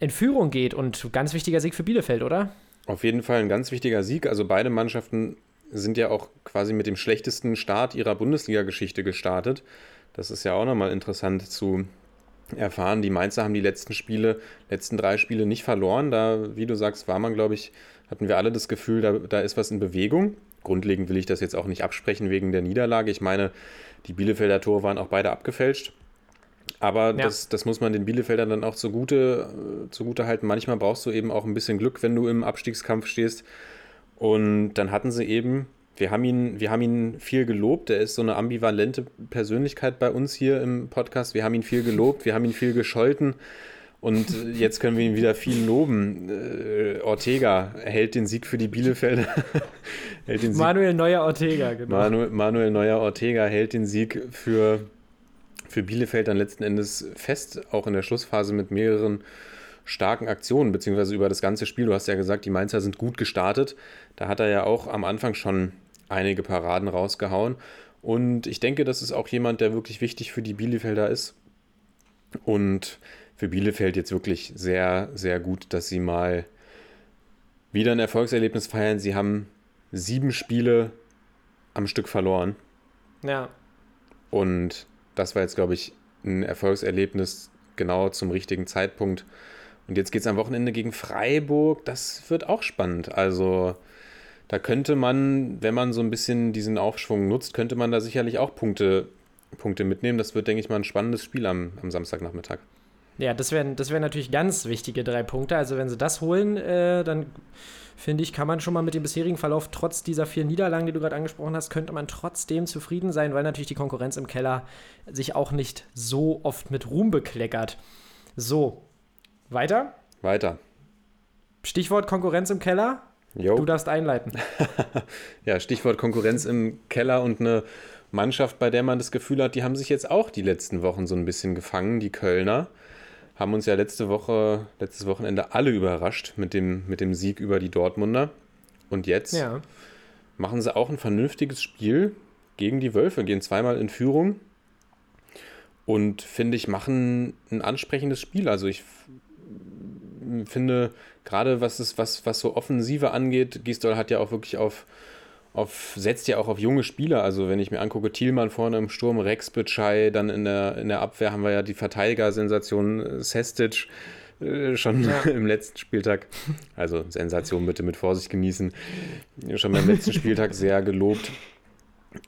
in Führung geht und ganz wichtiger Sieg für Bielefeld, oder? Auf jeden Fall ein ganz wichtiger Sieg. Also beide Mannschaften sind ja auch quasi mit dem schlechtesten Start ihrer Bundesliga-Geschichte gestartet. Das ist ja auch nochmal interessant zu erfahren. Die Mainzer haben die letzten Spiele, letzten drei Spiele nicht verloren. Da, wie du sagst, war man, glaube ich, hatten wir alle das Gefühl, da, da ist was in Bewegung. Grundlegend will ich das jetzt auch nicht absprechen wegen der Niederlage. Ich meine, die Bielefelder Tore waren auch beide abgefälscht. Aber ja. das, das muss man den Bielefeldern dann auch zugute, zugute halten. Manchmal brauchst du eben auch ein bisschen Glück, wenn du im Abstiegskampf stehst. Und dann hatten sie eben wir haben ihn, wir haben ihn viel gelobt. Er ist so eine ambivalente Persönlichkeit bei uns hier im Podcast. Wir haben ihn viel gelobt, wir haben ihn viel gescholten. Und jetzt können wir ihn wieder viel loben. Äh, Ortega hält den Sieg für die Bielefelder. Manuel Neuer Ortega, genau. Manu, Manuel Neuer Ortega hält den Sieg für, für Bielefeld dann letzten Endes fest, auch in der Schlussphase mit mehreren starken Aktionen, beziehungsweise über das ganze Spiel. Du hast ja gesagt, die Mainzer sind gut gestartet. Da hat er ja auch am Anfang schon einige Paraden rausgehauen. Und ich denke, das ist auch jemand, der wirklich wichtig für die Bielefelder ist. Und für Bielefeld jetzt wirklich sehr, sehr gut, dass sie mal wieder ein Erfolgserlebnis feiern. Sie haben sieben Spiele am Stück verloren. Ja. Und das war jetzt, glaube ich, ein Erfolgserlebnis genau zum richtigen Zeitpunkt. Und jetzt geht es am Wochenende gegen Freiburg. Das wird auch spannend. Also da könnte man, wenn man so ein bisschen diesen Aufschwung nutzt, könnte man da sicherlich auch Punkte, Punkte mitnehmen. Das wird, denke ich mal, ein spannendes Spiel am, am Samstagnachmittag. Ja, das wären das wär natürlich ganz wichtige drei Punkte. Also wenn sie das holen, äh, dann finde ich, kann man schon mal mit dem bisherigen Verlauf, trotz dieser vier Niederlagen, die du gerade angesprochen hast, könnte man trotzdem zufrieden sein, weil natürlich die Konkurrenz im Keller sich auch nicht so oft mit Ruhm bekleckert. So, weiter? Weiter. Stichwort Konkurrenz im Keller. Jo. Du darfst einleiten. ja, Stichwort Konkurrenz im Keller und eine Mannschaft, bei der man das Gefühl hat, die haben sich jetzt auch die letzten Wochen so ein bisschen gefangen, die Kölner. Haben uns ja letzte Woche, letztes Wochenende alle überrascht mit dem, mit dem Sieg über die Dortmunder. Und jetzt ja. machen sie auch ein vernünftiges Spiel gegen die Wölfe, gehen zweimal in Führung und finde ich, machen ein ansprechendes Spiel. Also ich finde, gerade was es, was, was so Offensive angeht, Gisdol hat ja auch wirklich auf, auf, setzt ja auch auf junge Spieler. Also wenn ich mir angucke, Thielmann vorne im Sturm, Rex Bitschei, dann in der, in der Abwehr haben wir ja die Verteidiger-Sensation Sestic äh, schon ja. im letzten Spieltag. Also Sensation bitte mit Vorsicht genießen. Schon beim letzten Spieltag sehr gelobt.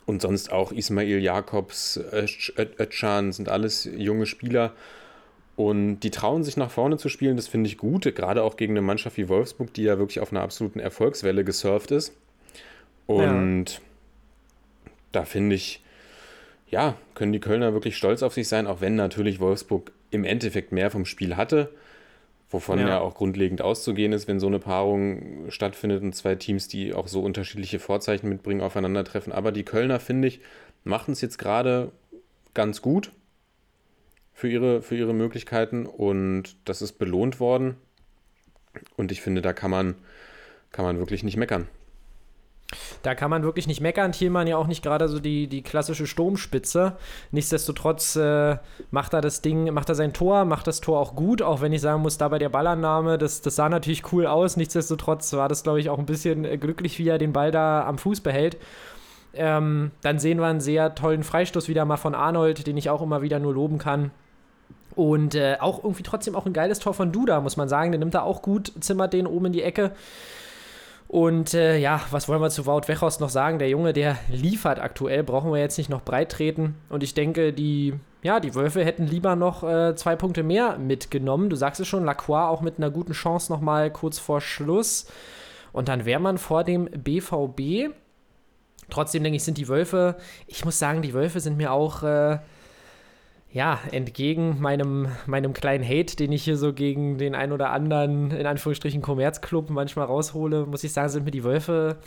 Und sonst auch Ismail Jakobs, Özcan sind alles junge Spieler. Und die trauen sich nach vorne zu spielen, das finde ich gut, gerade auch gegen eine Mannschaft wie Wolfsburg, die ja wirklich auf einer absoluten Erfolgswelle gesurft ist. Und ja. da finde ich, ja, können die Kölner wirklich stolz auf sich sein, auch wenn natürlich Wolfsburg im Endeffekt mehr vom Spiel hatte, wovon ja. ja auch grundlegend auszugehen ist, wenn so eine Paarung stattfindet und zwei Teams, die auch so unterschiedliche Vorzeichen mitbringen, aufeinandertreffen. Aber die Kölner, finde ich, machen es jetzt gerade ganz gut für ihre, für ihre Möglichkeiten und das ist belohnt worden. Und ich finde, da kann man, kann man wirklich nicht meckern. Da kann man wirklich nicht meckern. Thielmann ja auch nicht gerade so die, die klassische Sturmspitze. Nichtsdestotrotz äh, macht er das Ding, macht er sein Tor, macht das Tor auch gut, auch wenn ich sagen muss, da bei der Ballannahme, das, das sah natürlich cool aus. Nichtsdestotrotz war das, glaube ich, auch ein bisschen äh, glücklich, wie er den Ball da am Fuß behält. Ähm, dann sehen wir einen sehr tollen Freistoß wieder mal von Arnold, den ich auch immer wieder nur loben kann. Und äh, auch irgendwie trotzdem auch ein geiles Tor von Duda, muss man sagen. Der nimmt da auch gut, zimmert den oben in die Ecke. Und äh, ja, was wollen wir zu Wout Wechhorst noch sagen? Der Junge, der liefert aktuell, brauchen wir jetzt nicht noch breit treten. Und ich denke, die, ja, die Wölfe hätten lieber noch äh, zwei Punkte mehr mitgenommen. Du sagst es schon, Lacroix auch mit einer guten Chance nochmal kurz vor Schluss. Und dann wäre man vor dem BVB. Trotzdem denke ich, sind die Wölfe, ich muss sagen, die Wölfe sind mir auch äh, ja, entgegen meinem, meinem kleinen Hate, den ich hier so gegen den ein oder anderen, in Anführungsstrichen, Kommerzclub manchmal raushole, muss ich sagen, sind mir die Wölfe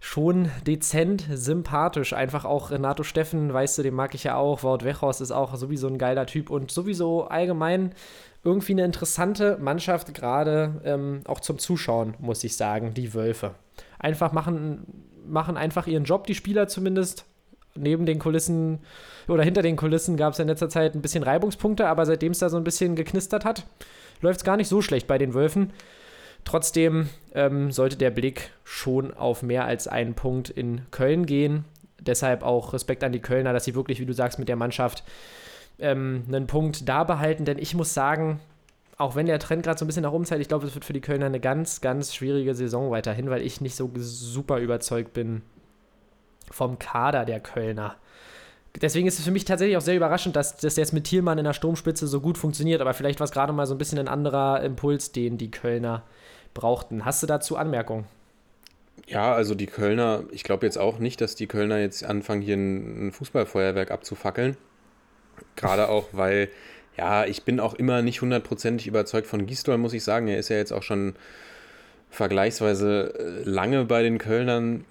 schon dezent sympathisch. Einfach auch Renato Steffen, weißt du, den mag ich ja auch. Wout Wechhorst ist auch sowieso ein geiler Typ und sowieso allgemein irgendwie eine interessante Mannschaft, gerade ähm, auch zum Zuschauen, muss ich sagen, die Wölfe. Einfach machen, machen einfach ihren Job, die Spieler zumindest. Neben den Kulissen oder hinter den Kulissen gab es in letzter Zeit ein bisschen Reibungspunkte, aber seitdem es da so ein bisschen geknistert hat, läuft es gar nicht so schlecht bei den Wölfen. Trotzdem ähm, sollte der Blick schon auf mehr als einen Punkt in Köln gehen. Deshalb auch Respekt an die Kölner, dass sie wirklich, wie du sagst, mit der Mannschaft ähm, einen Punkt da behalten. Denn ich muss sagen, auch wenn der Trend gerade so ein bisschen nach oben zeigt, ich glaube, es wird für die Kölner eine ganz, ganz schwierige Saison weiterhin, weil ich nicht so super überzeugt bin vom Kader der Kölner. Deswegen ist es für mich tatsächlich auch sehr überraschend, dass das jetzt mit Thielmann in der Sturmspitze so gut funktioniert, aber vielleicht war es gerade mal so ein bisschen ein anderer Impuls, den die Kölner brauchten. Hast du dazu Anmerkungen? Ja, also die Kölner, ich glaube jetzt auch nicht, dass die Kölner jetzt anfangen, hier ein Fußballfeuerwerk abzufackeln. Gerade auch, weil, ja, ich bin auch immer nicht hundertprozentig überzeugt von Gistol, muss ich sagen. Er ist ja jetzt auch schon vergleichsweise äh, lange bei den Kölnern.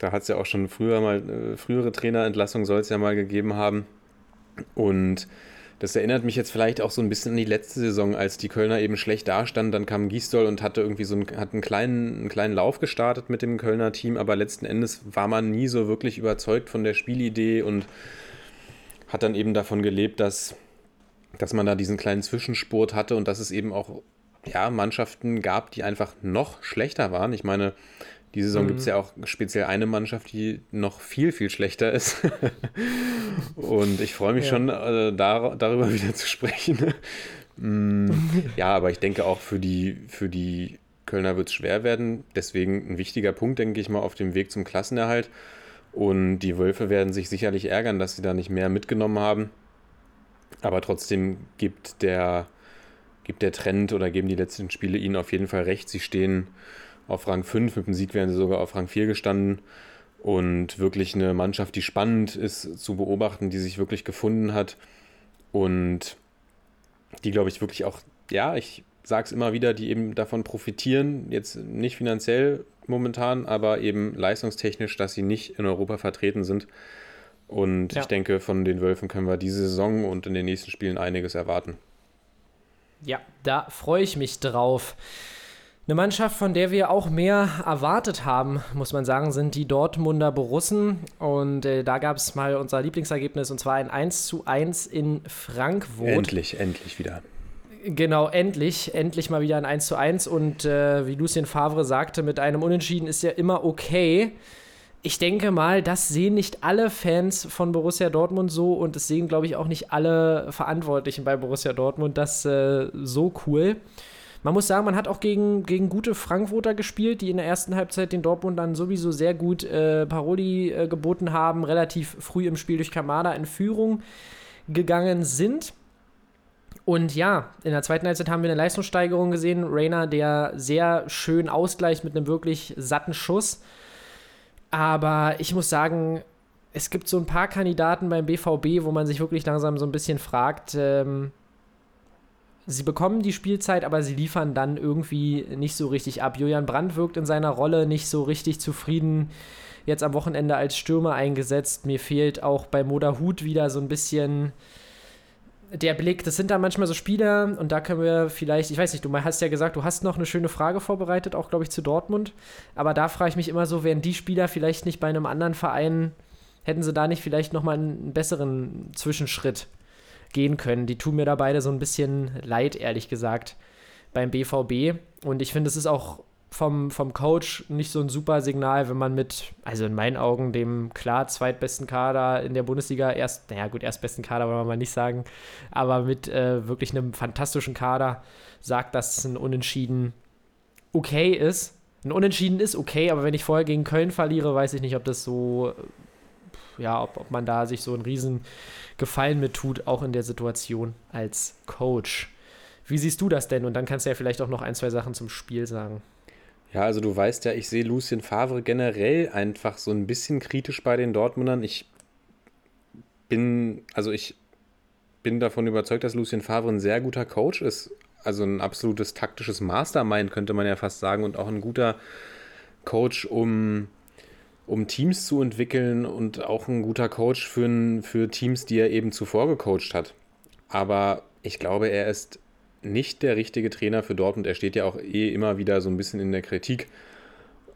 Da hat es ja auch schon früher mal, äh, frühere Trainerentlassung soll es ja mal gegeben haben. Und das erinnert mich jetzt vielleicht auch so ein bisschen an die letzte Saison, als die Kölner eben schlecht dastanden. Dann kam Gisdol und hatte irgendwie so einen, hat einen, kleinen, einen kleinen Lauf gestartet mit dem Kölner Team, aber letzten Endes war man nie so wirklich überzeugt von der Spielidee und hat dann eben davon gelebt, dass, dass man da diesen kleinen Zwischenspurt hatte und dass es eben auch ja, Mannschaften gab, die einfach noch schlechter waren. Ich meine, die Saison mhm. gibt es ja auch speziell eine Mannschaft, die noch viel, viel schlechter ist. und ich freue mich ja. schon, äh, dar darüber wieder zu sprechen. mm, ja, aber ich denke auch für die, für die Kölner wird es schwer werden. Deswegen ein wichtiger Punkt, denke ich mal, auf dem Weg zum Klassenerhalt. Und die Wölfe werden sich sicherlich ärgern, dass sie da nicht mehr mitgenommen haben. Aber trotzdem gibt der, gibt der Trend oder geben die letzten Spiele ihnen auf jeden Fall recht. Sie stehen auf Rang 5. Mit dem Sieg wären sie sogar auf Rang 4 gestanden. Und wirklich eine Mannschaft, die spannend ist zu beobachten, die sich wirklich gefunden hat. Und die, glaube ich, wirklich auch, ja, ich sage es immer wieder, die eben davon profitieren, jetzt nicht finanziell momentan, aber eben leistungstechnisch, dass sie nicht in Europa vertreten sind. Und ja. ich denke, von den Wölfen können wir diese Saison und in den nächsten Spielen einiges erwarten. Ja, da freue ich mich drauf. Eine Mannschaft, von der wir auch mehr erwartet haben, muss man sagen, sind die Dortmunder Borussen. Und äh, da gab es mal unser Lieblingsergebnis, und zwar ein 1 zu 1 in Frankfurt. Endlich, endlich wieder. Genau, endlich, endlich mal wieder ein 1 zu 1. Und äh, wie Lucien Favre sagte, mit einem Unentschieden ist ja immer okay. Ich denke mal, das sehen nicht alle Fans von Borussia Dortmund so und das sehen, glaube ich, auch nicht alle Verantwortlichen bei Borussia Dortmund das äh, so cool. Man muss sagen, man hat auch gegen, gegen gute Frankfurter gespielt, die in der ersten Halbzeit den Dortmund dann sowieso sehr gut äh, Paroli äh, geboten haben, relativ früh im Spiel durch Kamada in Führung gegangen sind. Und ja, in der zweiten Halbzeit haben wir eine Leistungssteigerung gesehen. Rainer, der sehr schön ausgleicht mit einem wirklich satten Schuss. Aber ich muss sagen, es gibt so ein paar Kandidaten beim BVB, wo man sich wirklich langsam so ein bisschen fragt, ähm, sie bekommen die Spielzeit, aber sie liefern dann irgendwie nicht so richtig ab. Julian Brandt wirkt in seiner Rolle nicht so richtig zufrieden. Jetzt am Wochenende als Stürmer eingesetzt. Mir fehlt auch bei Moda Hut wieder so ein bisschen der Blick. Das sind da manchmal so Spieler und da können wir vielleicht, ich weiß nicht, du hast ja gesagt, du hast noch eine schöne Frage vorbereitet, auch glaube ich zu Dortmund. Aber da frage ich mich immer so, wären die Spieler vielleicht nicht bei einem anderen Verein, hätten sie da nicht vielleicht nochmal einen besseren Zwischenschritt gehen können. Die tun mir da beide so ein bisschen leid, ehrlich gesagt, beim BVB. Und ich finde, es ist auch vom, vom Coach nicht so ein super Signal, wenn man mit, also in meinen Augen, dem klar zweitbesten Kader in der Bundesliga, erst, naja gut, erstbesten Kader wollen wir mal nicht sagen, aber mit äh, wirklich einem fantastischen Kader sagt, dass ein Unentschieden okay ist. Ein Unentschieden ist okay, aber wenn ich vorher gegen Köln verliere, weiß ich nicht, ob das so, ja, ob, ob man da sich so einen riesen Gefallen mit tut, auch in der Situation als Coach. Wie siehst du das denn? Und dann kannst du ja vielleicht auch noch ein, zwei Sachen zum Spiel sagen. Ja, also du weißt ja, ich sehe Lucien Favre generell einfach so ein bisschen kritisch bei den Dortmundern. Ich bin, also ich bin davon überzeugt, dass Lucien Favre ein sehr guter Coach ist. Also ein absolutes taktisches Mastermind, könnte man ja fast sagen, und auch ein guter Coach, um um Teams zu entwickeln und auch ein guter Coach für, für Teams, die er eben zuvor gecoacht hat. Aber ich glaube, er ist nicht der richtige Trainer für Dortmund. Er steht ja auch eh immer wieder so ein bisschen in der Kritik.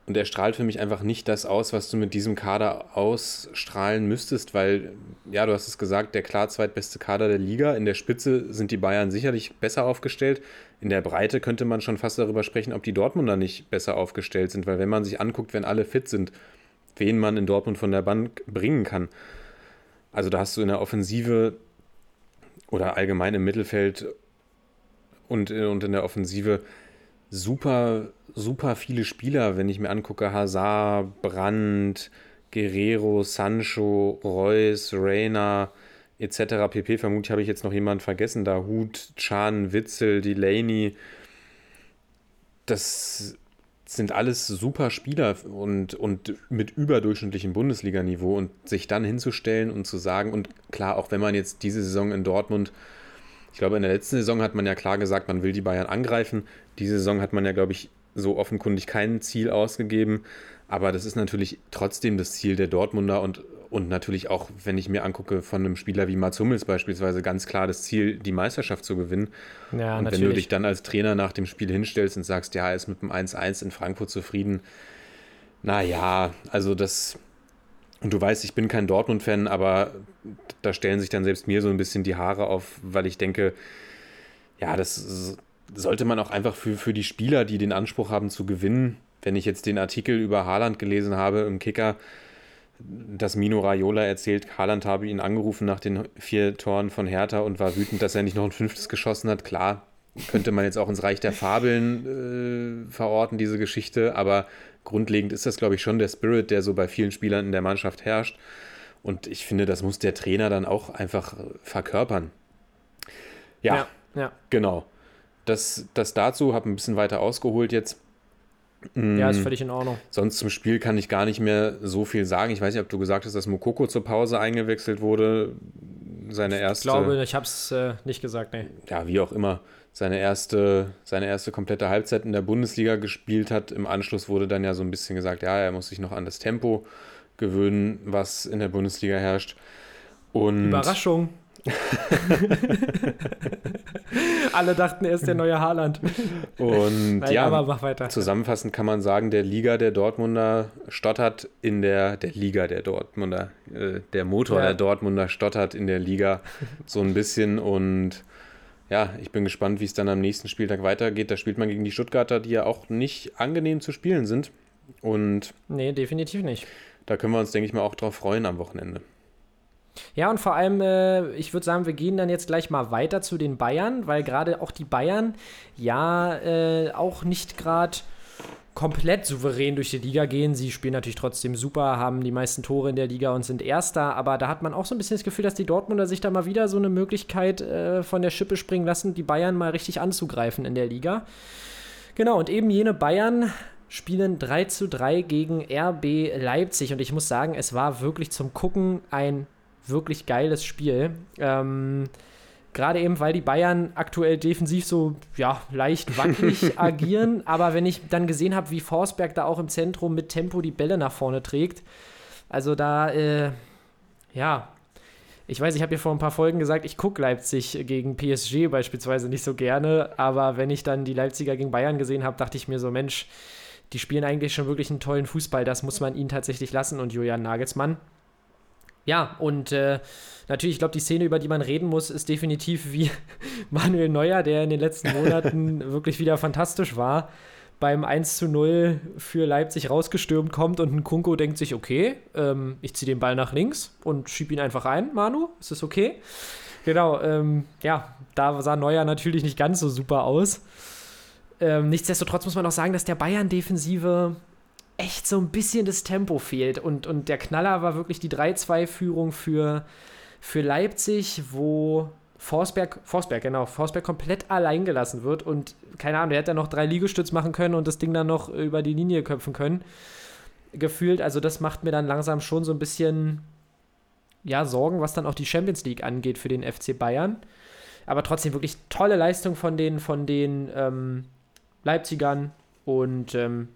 Und er strahlt für mich einfach nicht das aus, was du mit diesem Kader ausstrahlen müsstest, weil, ja, du hast es gesagt, der klar zweitbeste Kader der Liga. In der Spitze sind die Bayern sicherlich besser aufgestellt. In der Breite könnte man schon fast darüber sprechen, ob die Dortmunder nicht besser aufgestellt sind, weil wenn man sich anguckt, wenn alle fit sind, wen man in Dortmund von der Bank bringen kann. Also da hast du in der Offensive oder allgemein im Mittelfeld und, und in der Offensive super, super viele Spieler, wenn ich mir angucke, Hazard, Brandt, Guerrero, Sancho, Reus, Reina etc. pp. Vermutlich habe ich jetzt noch jemanden vergessen, da Hut, Chan, Witzel, Delaney. Das sind alles super Spieler und, und mit überdurchschnittlichem Bundesliganiveau und sich dann hinzustellen und zu sagen, und klar, auch wenn man jetzt diese Saison in Dortmund ich glaube, in der letzten Saison hat man ja klar gesagt, man will die Bayern angreifen. Diese Saison hat man ja, glaube ich, so offenkundig kein Ziel ausgegeben. Aber das ist natürlich trotzdem das Ziel der Dortmunder und, und natürlich auch, wenn ich mir angucke, von einem Spieler wie Mats Hummels beispielsweise ganz klar das Ziel, die Meisterschaft zu gewinnen. Ja, und natürlich. wenn du dich dann als Trainer nach dem Spiel hinstellst und sagst, ja, er ist mit dem 1-1 in Frankfurt zufrieden, naja, also das, und du weißt, ich bin kein Dortmund-Fan, aber da stellen sich dann selbst mir so ein bisschen die Haare auf, weil ich denke, ja, das sollte man auch einfach für, für die Spieler, die den Anspruch haben zu gewinnen, wenn ich jetzt den Artikel über Haaland gelesen habe im Kicker, dass Mino Raiola erzählt, Haaland habe ihn angerufen nach den vier Toren von Hertha und war wütend, dass er nicht noch ein fünftes geschossen hat. Klar, könnte man jetzt auch ins Reich der Fabeln äh, verorten, diese Geschichte, aber grundlegend ist das, glaube ich, schon der Spirit, der so bei vielen Spielern in der Mannschaft herrscht. Und ich finde, das muss der Trainer dann auch einfach verkörpern. Ja, ja, ja. genau. Das, das dazu, habe ein bisschen weiter ausgeholt jetzt. Ja, ist mm. völlig in Ordnung. Sonst zum Spiel kann ich gar nicht mehr so viel sagen. Ich weiß nicht, ob du gesagt hast, dass Mokoko zur Pause eingewechselt wurde. Seine erste. Ich glaube, ich habe es äh, nicht gesagt, nee. Ja, wie auch immer seine erste, seine erste komplette Halbzeit in der Bundesliga gespielt hat. Im Anschluss wurde dann ja so ein bisschen gesagt, ja, er muss sich noch an das Tempo gewöhnen, was in der Bundesliga herrscht. Und Überraschung. Alle dachten, er ist der neue Haaland. Und Nein, ja, aber mach weiter. zusammenfassend kann man sagen, der Liga der Dortmunder stottert in der, der Liga der Dortmunder, äh, der Motor ja. der Dortmunder stottert in der Liga so ein bisschen und ja, ich bin gespannt, wie es dann am nächsten Spieltag weitergeht. Da spielt man gegen die Stuttgarter, die ja auch nicht angenehm zu spielen sind. Und nee, definitiv nicht. Da können wir uns, denke ich mal, auch drauf freuen am Wochenende. Ja, und vor allem, äh, ich würde sagen, wir gehen dann jetzt gleich mal weiter zu den Bayern, weil gerade auch die Bayern ja äh, auch nicht gerade komplett souverän durch die Liga gehen. Sie spielen natürlich trotzdem super, haben die meisten Tore in der Liga und sind Erster, aber da hat man auch so ein bisschen das Gefühl, dass die Dortmunder sich da mal wieder so eine Möglichkeit äh, von der Schippe springen lassen, die Bayern mal richtig anzugreifen in der Liga. Genau, und eben jene Bayern spielen 3 zu 3 gegen RB Leipzig und ich muss sagen, es war wirklich zum Gucken ein wirklich geiles Spiel. Ähm, Gerade eben, weil die Bayern aktuell defensiv so ja, leicht wackelig agieren. Aber wenn ich dann gesehen habe, wie Forsberg da auch im Zentrum mit Tempo die Bälle nach vorne trägt, also da, äh, ja, ich weiß, ich habe ja vor ein paar Folgen gesagt, ich gucke Leipzig gegen PSG beispielsweise nicht so gerne. Aber wenn ich dann die Leipziger gegen Bayern gesehen habe, dachte ich mir so, Mensch, die spielen eigentlich schon wirklich einen tollen Fußball. Das muss man ihnen tatsächlich lassen. Und Julian Nagelsmann ja, und äh, natürlich, ich glaube, die Szene, über die man reden muss, ist definitiv wie Manuel Neuer, der in den letzten Monaten wirklich wieder fantastisch war, beim 1 zu 0 für Leipzig rausgestürmt kommt und ein Kunko denkt sich, okay, ähm, ich ziehe den Ball nach links und schiebe ihn einfach ein, Manu, ist das okay? Genau, ähm, ja, da sah Neuer natürlich nicht ganz so super aus. Ähm, nichtsdestotrotz muss man auch sagen, dass der Bayern-Defensive echt so ein bisschen das Tempo fehlt. Und, und der Knaller war wirklich die 3-2-Führung für, für Leipzig, wo Forsberg, Forsberg, genau, Forsberg komplett allein gelassen wird und keine Ahnung, der hätte ja noch drei Liegestütz machen können und das Ding dann noch über die Linie köpfen können. Gefühlt, also das macht mir dann langsam schon so ein bisschen, ja, Sorgen, was dann auch die Champions League angeht für den FC Bayern. Aber trotzdem wirklich tolle Leistung von den, von den ähm, Leipzigern und ähm,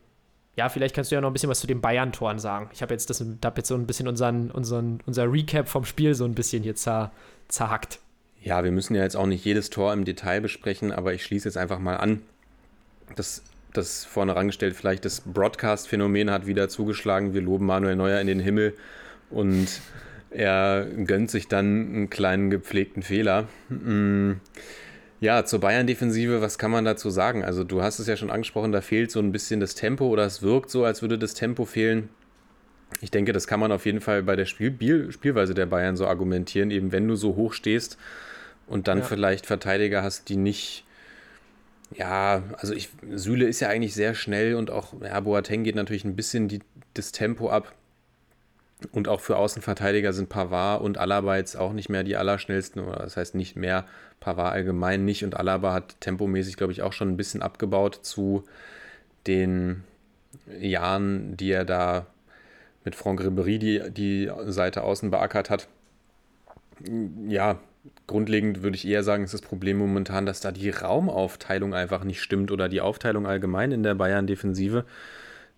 ja, vielleicht kannst du ja noch ein bisschen was zu den Bayern-Toren sagen. Ich habe jetzt, hab jetzt so ein bisschen unseren, unseren, unser Recap vom Spiel so ein bisschen hier zer, zerhackt. Ja, wir müssen ja jetzt auch nicht jedes Tor im Detail besprechen, aber ich schließe jetzt einfach mal an. Das, das vorne rangestellt, vielleicht das Broadcast-Phänomen hat wieder zugeschlagen. Wir loben Manuel Neuer in den Himmel und er gönnt sich dann einen kleinen gepflegten Fehler. Mm. Ja, zur Bayern-Defensive, was kann man dazu sagen? Also, du hast es ja schon angesprochen, da fehlt so ein bisschen das Tempo oder es wirkt so, als würde das Tempo fehlen. Ich denke, das kann man auf jeden Fall bei der Spiel Spielweise der Bayern so argumentieren, eben wenn du so hoch stehst und dann ja. vielleicht Verteidiger hast, die nicht. Ja, also ich, Süle ist ja eigentlich sehr schnell und auch ja, Boateng geht natürlich ein bisschen die, das Tempo ab. Und auch für Außenverteidiger sind Pavard und Alaba jetzt auch nicht mehr die allerschnellsten, oder das heißt nicht mehr, Pavard allgemein nicht und Alaba hat tempomäßig, glaube ich, auch schon ein bisschen abgebaut zu den Jahren, die er da mit Franck Ribéry die, die Seite außen beackert hat. Ja, grundlegend würde ich eher sagen, ist das Problem momentan, dass da die Raumaufteilung einfach nicht stimmt oder die Aufteilung allgemein in der Bayern-Defensive,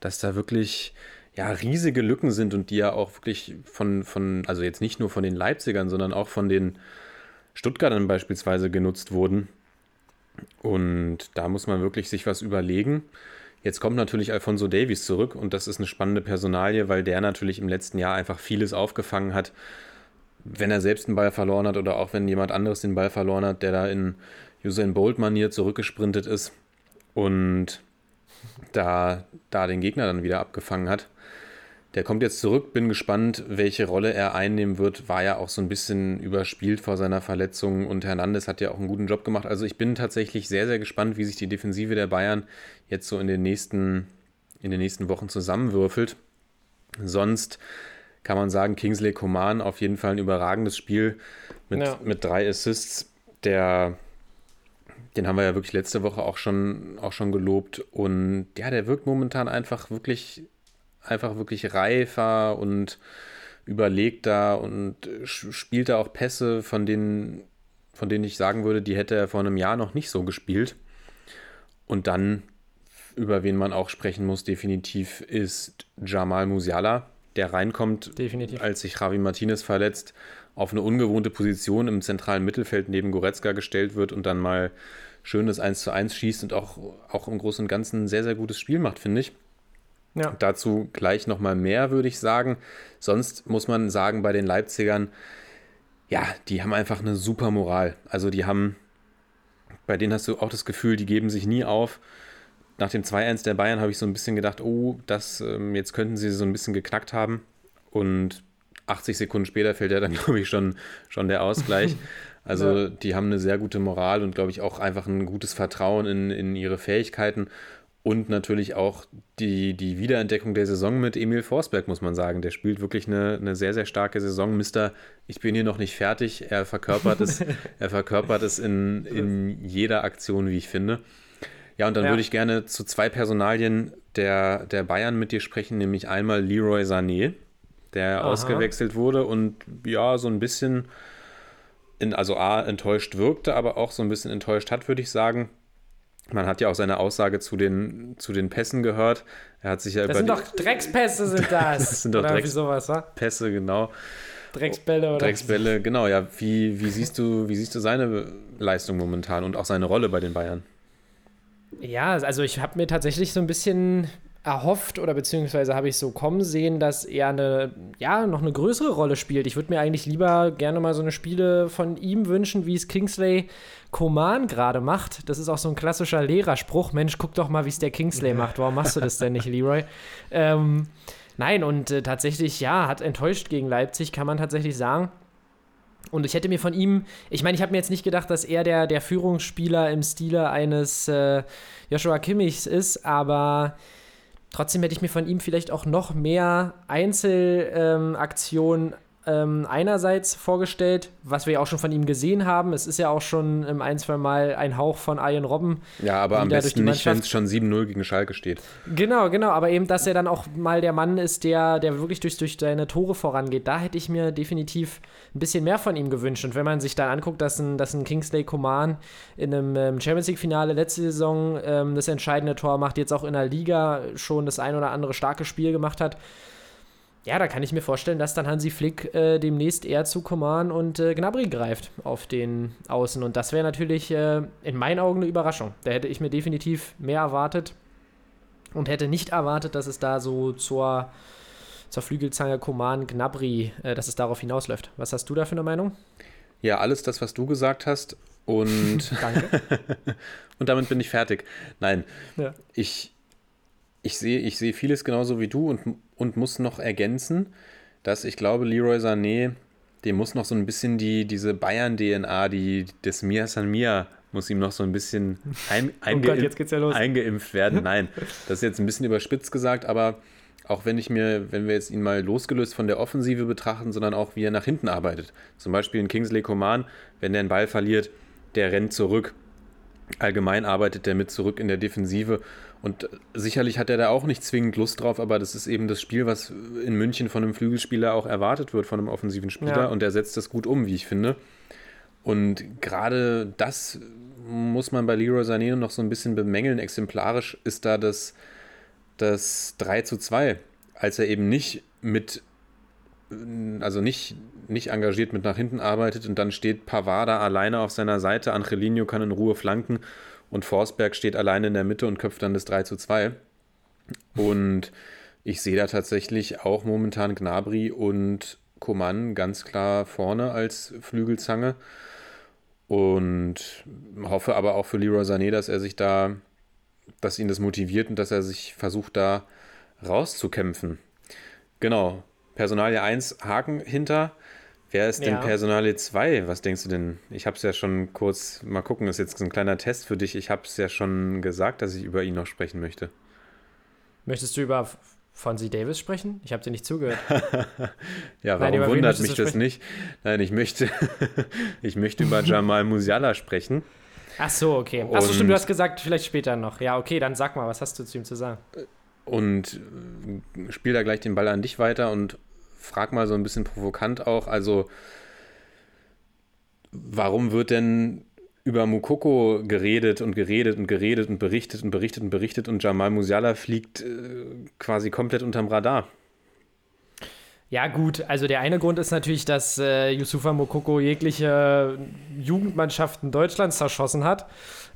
dass da wirklich ja, riesige Lücken sind und die ja auch wirklich von, von, also jetzt nicht nur von den Leipzigern, sondern auch von den Stuttgartern beispielsweise genutzt wurden. Und da muss man wirklich sich was überlegen. Jetzt kommt natürlich Alfonso Davies zurück und das ist eine spannende Personalie, weil der natürlich im letzten Jahr einfach vieles aufgefangen hat, wenn er selbst den Ball verloren hat oder auch wenn jemand anderes den Ball verloren hat, der da in Usain Bolt-Manier zurückgesprintet ist und da, da den Gegner dann wieder abgefangen hat. Der kommt jetzt zurück, bin gespannt, welche Rolle er einnehmen wird. War ja auch so ein bisschen überspielt vor seiner Verletzung und Hernandez hat ja auch einen guten Job gemacht. Also ich bin tatsächlich sehr, sehr gespannt, wie sich die Defensive der Bayern jetzt so in den nächsten, in den nächsten Wochen zusammenwürfelt. Sonst kann man sagen, Kingsley Coman auf jeden Fall ein überragendes Spiel mit, ja. mit drei Assists. Der, den haben wir ja wirklich letzte Woche auch schon, auch schon gelobt. Und ja, der wirkt momentan einfach wirklich einfach wirklich reifer und überlegter und spielt da auch Pässe, von denen, von denen ich sagen würde, die hätte er vor einem Jahr noch nicht so gespielt. Und dann, über wen man auch sprechen muss, definitiv ist Jamal Musiala, der reinkommt, definitiv. als sich Javi Martinez verletzt, auf eine ungewohnte Position im zentralen Mittelfeld neben Goretzka gestellt wird und dann mal schönes 1 zu 1 schießt und auch, auch im Großen und Ganzen ein sehr, sehr gutes Spiel macht, finde ich. Ja. Dazu gleich nochmal mehr, würde ich sagen. Sonst muss man sagen, bei den Leipzigern, ja, die haben einfach eine super Moral. Also die haben, bei denen hast du auch das Gefühl, die geben sich nie auf. Nach dem 2-1 der Bayern habe ich so ein bisschen gedacht, oh, das, ähm, jetzt könnten sie so ein bisschen geknackt haben. Und 80 Sekunden später fällt ja dann, glaube ich, schon, schon der Ausgleich. Also ja. die haben eine sehr gute Moral und, glaube ich, auch einfach ein gutes Vertrauen in, in ihre Fähigkeiten. Und natürlich auch die, die Wiederentdeckung der Saison mit Emil Forsberg, muss man sagen. Der spielt wirklich eine, eine sehr, sehr starke Saison. Mister, ich bin hier noch nicht fertig. Er verkörpert es, er verkörpert es in, in jeder Aktion, wie ich finde. Ja, und dann ja. würde ich gerne zu zwei Personalien der, der Bayern mit dir sprechen, nämlich einmal Leroy Sané, der Aha. ausgewechselt wurde und ja, so ein bisschen, in, also A, enttäuscht wirkte, aber auch so ein bisschen enttäuscht hat, würde ich sagen. Man hat ja auch seine Aussage zu den, zu den Pässen gehört. Er hat sich ja das sind doch Dreckspässe, sind das. das sind doch oder Drecks sowas, wa? Pässe, genau. Drecksbälle oder Drecksbälle, genau, ja. Wie, wie, siehst du, wie siehst du seine Leistung momentan und auch seine Rolle bei den Bayern? Ja, also ich habe mir tatsächlich so ein bisschen erhofft oder beziehungsweise habe ich so kommen sehen, dass er eine, ja, noch eine größere Rolle spielt. Ich würde mir eigentlich lieber gerne mal so eine Spiele von ihm wünschen, wie es Kingsley Coman gerade macht. Das ist auch so ein klassischer Lehrerspruch. Mensch, guck doch mal, wie es der Kingsley macht. Warum machst du das denn nicht, Leroy? Ähm, nein, und äh, tatsächlich, ja, hat enttäuscht gegen Leipzig, kann man tatsächlich sagen. Und ich hätte mir von ihm, ich meine, ich habe mir jetzt nicht gedacht, dass er der, der Führungsspieler im Stile eines äh, Joshua Kimmichs ist, aber trotzdem hätte ich mir von ihm vielleicht auch noch mehr Einzelaktionen ähm, ähm, einerseits vorgestellt, was wir ja auch schon von ihm gesehen haben. Es ist ja auch schon ähm, ein, zwei Mal ein Hauch von Ian Robben. Ja, aber am wieder durch die besten nicht, wenn es schon 7-0 gegen Schalke steht. Genau, genau, aber eben, dass er dann auch mal der Mann ist, der, der wirklich durch, durch seine Tore vorangeht. Da hätte ich mir definitiv ein bisschen mehr von ihm gewünscht. Und wenn man sich dann anguckt, dass ein, dass ein Kingsley Coman in einem ähm, Champions League-Finale letzte Saison ähm, das entscheidende Tor macht, jetzt auch in der Liga schon das ein oder andere starke Spiel gemacht hat, ja, da kann ich mir vorstellen, dass dann Hansi Flick äh, demnächst eher zu Coman und äh, Gnabry greift auf den Außen. Und das wäre natürlich äh, in meinen Augen eine Überraschung. Da hätte ich mir definitiv mehr erwartet und hätte nicht erwartet, dass es da so zur, zur Flügelzange Coman Gnabry, äh, dass es darauf hinausläuft. Was hast du da für eine Meinung? Ja, alles das, was du gesagt hast. Und, Danke. und damit bin ich fertig. Nein, Ja. ich, ich sehe ich sehe vieles genauso wie du und, und muss noch ergänzen, dass ich glaube, Leroy Sané, dem muss noch so ein bisschen die, diese Bayern-DNA, die des Mia San Mia, muss ihm noch so ein bisschen ein, Oh Gott, ja eingeimpft werden. Nein, das ist jetzt ein bisschen überspitzt gesagt, aber auch wenn ich mir, wenn wir jetzt ihn mal losgelöst von der Offensive betrachten, sondern auch wie er nach hinten arbeitet. Zum Beispiel in Kingsley Coman, wenn der einen Ball verliert, der rennt zurück. Allgemein arbeitet der mit zurück in der Defensive und sicherlich hat er da auch nicht zwingend Lust drauf, aber das ist eben das Spiel, was in München von einem Flügelspieler auch erwartet wird, von einem offensiven Spieler Ja. und er setzt das gut um, wie ich finde. Und gerade das muss man bei Leroy Sané noch so ein bisschen bemängeln. Exemplarisch ist da das, das 3 zu 2, als er eben nicht mit, also nicht, nicht engagiert mit nach hinten arbeitet und dann steht Pavard da alleine auf seiner Seite, Angelino kann in Ruhe flanken und Forsberg steht alleine in der Mitte und köpft dann das 3 zu 2. Und ich sehe da tatsächlich auch momentan Gnabry und Coman ganz klar vorne als Flügelzange. Und hoffe aber auch für Leroy Sané, dass er sich da, dass ihn das motiviert und dass er sich versucht, da rauszukämpfen. Genau. Personalie 1, Haken hinter. Wer ist denn Ja. Personalie 2? Was denkst du denn? Ich habe es ja schon kurz, mal gucken, ist jetzt ein kleiner Test für dich. Ich habe es ja schon gesagt, dass ich über ihn noch sprechen möchte. Möchtest du über Fonzie Davis sprechen? Ich habe dir nicht zugehört. Ja, Nein, warum wundert mich das nicht? Nein, ich möchte, ich möchte über Jamal Musiala sprechen. Ach so, okay. Ach so, stimmt, du hast gesagt, vielleicht später noch. Ja, okay, dann sag mal, was hast du zu ihm zu sagen? und spiel da gleich den Ball an dich weiter und frag mal so ein bisschen provokant auch, also warum wird denn über Mukoko geredet und geredet und geredet und berichtet und berichtet und berichtet und Jamal Musiala fliegt äh, quasi komplett unterm Radar? Ja, gut, also der eine Grund ist natürlich, dass äh, Yusufa Mokoko jegliche Jugendmannschaften Deutschlands zerschossen hat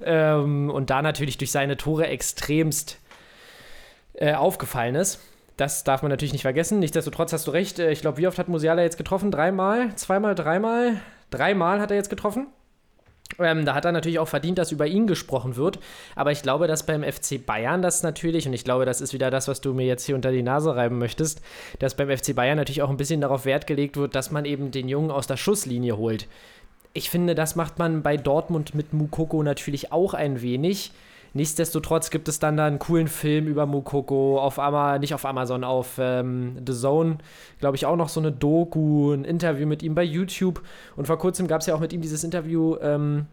ähm, und da natürlich durch seine Tore extremst äh, aufgefallen ist. Das darf man natürlich nicht vergessen. Nichtsdestotrotz hast du recht. Äh, ich glaube, wie oft hat Musiala jetzt getroffen? Dreimal? Zweimal? Dreimal? Dreimal hat er jetzt getroffen. Ähm, da hat er natürlich auch verdient, dass über ihn gesprochen wird. Aber ich glaube, dass beim FC Bayern das natürlich, und ich glaube, das ist wieder das, was du mir jetzt hier unter die Nase reiben möchtest, dass beim FC Bayern natürlich auch ein bisschen darauf Wert gelegt wird, dass man eben den Jungen aus der Schusslinie holt. Ich finde, das macht man bei Dortmund mit Mukoko natürlich auch ein wenig. Nichtsdestotrotz gibt es dann da einen coolen Film über Mukoko auf Ama nicht auf Amazon, auf ähm, The Zone, glaube ich, auch noch so eine Doku, ein Interview mit ihm bei YouTube. Und vor kurzem gab es ja auch mit ihm dieses Interview ähm,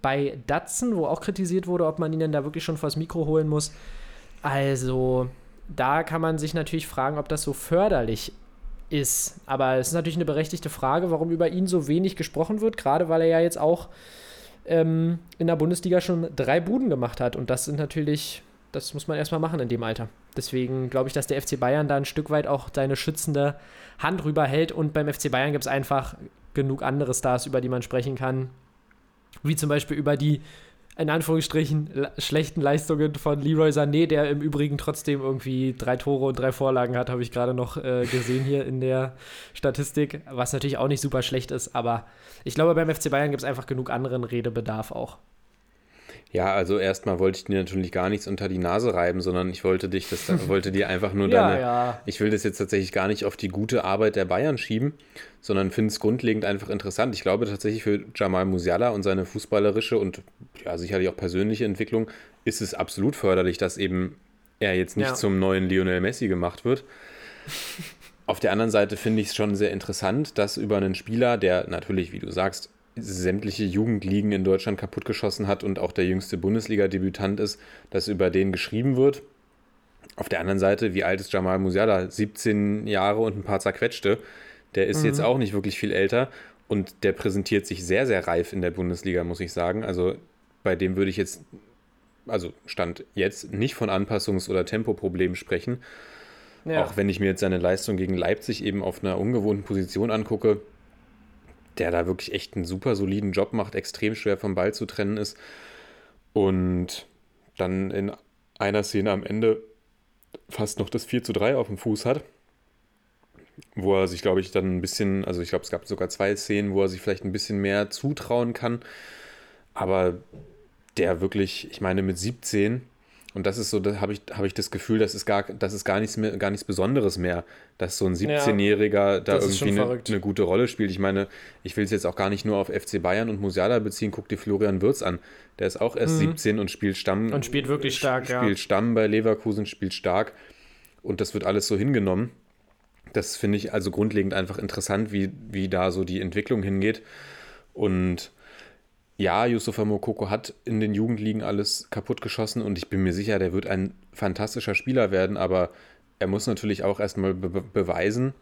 bei Datsun, wo auch kritisiert wurde, ob man ihn denn da wirklich schon vors Mikro holen muss. Also, da kann man sich natürlich fragen, ob das so förderlich ist. Aber es ist natürlich eine berechtigte Frage, warum über ihn so wenig gesprochen wird, gerade weil er ja jetzt auch ähm, in der Bundesliga schon drei Buden gemacht hat. Und das sind natürlich, das muss man erstmal machen in dem Alter. Deswegen glaube ich, dass der FC Bayern da ein Stück weit auch seine schützende Hand rüber hält. Und beim FC Bayern gibt es einfach genug andere Stars, über die man sprechen kann. Wie zum Beispiel über die, in Anführungsstrichen, le- schlechten Leistungen von Leroy Sané, der im Übrigen trotzdem irgendwie drei Tore und drei Vorlagen hat, habe ich gerade noch äh, gesehen hier in der Statistik, was natürlich auch nicht super schlecht ist, aber ich glaube, beim FC Bayern gibt es einfach genug anderen Redebedarf auch. Ja, also erstmal wollte ich dir natürlich gar nichts unter die Nase reiben, sondern ich wollte dich, das wollte dir einfach nur Ja, deine. ja. Ich will das jetzt tatsächlich gar nicht auf die gute Arbeit der Bayern schieben, sondern finde es grundlegend einfach interessant. Ich glaube tatsächlich für Jamal Musiala und seine fußballerische und ja sicherlich auch persönliche Entwicklung ist es absolut förderlich, dass eben er jetzt nicht Ja. zum neuen Lionel Messi gemacht wird. Auf der anderen Seite finde ich es schon sehr interessant, dass über einen Spieler, der natürlich, wie du sagst, sämtliche Jugendligen in Deutschland kaputtgeschossen hat und auch der jüngste Bundesliga-Debütant ist, dass über den geschrieben wird. Auf der anderen Seite, wie alt ist Jamal Musiala? 17 Jahre und ein paar zerquetschte. Der ist mhm. jetzt auch nicht wirklich viel älter und der präsentiert sich sehr, sehr reif in der Bundesliga, muss ich sagen. Also bei dem würde ich jetzt, also Stand jetzt, nicht von Anpassungs- oder Tempoproblemen sprechen. Ja. Auch wenn ich mir jetzt seine Leistung gegen Leipzig eben auf einer ungewohnten Position angucke, der da wirklich echt einen super soliden Job macht, extrem schwer vom Ball zu trennen ist. Und dann in einer Szene am Ende fast noch das 4 zu 3 auf dem Fuß hat, wo er sich, glaube ich, dann ein bisschen, also ich glaube, es gab sogar zwei Szenen, wo er sich vielleicht ein bisschen mehr zutrauen kann. Aber der wirklich, ich meine, mit 17 und das ist so, da habe ich, hab ich das Gefühl, das ist gar, das ist gar nichts mehr, gar nichts Besonderes mehr, dass so ein 17-Jähriger ja, da irgendwie eine, eine, gute Rolle spielt. Ich meine, ich will es jetzt auch gar nicht nur auf FC Bayern und Musiala beziehen, guck dir Florian Wirtz an. Der ist auch erst mhm. 17 und spielt Stamm. Und spielt wirklich stark, spielt ja. Spielt Stamm bei Leverkusen, spielt stark. Und das wird alles so hingenommen. Das finde ich also grundlegend einfach interessant, wie, wie da so die Entwicklung hingeht. Und ja, Yusufa Mokoko hat in den Jugendligen alles kaputt geschossen und ich bin mir sicher, der wird ein fantastischer Spieler werden, aber er muss natürlich auch erstmal be beweisen,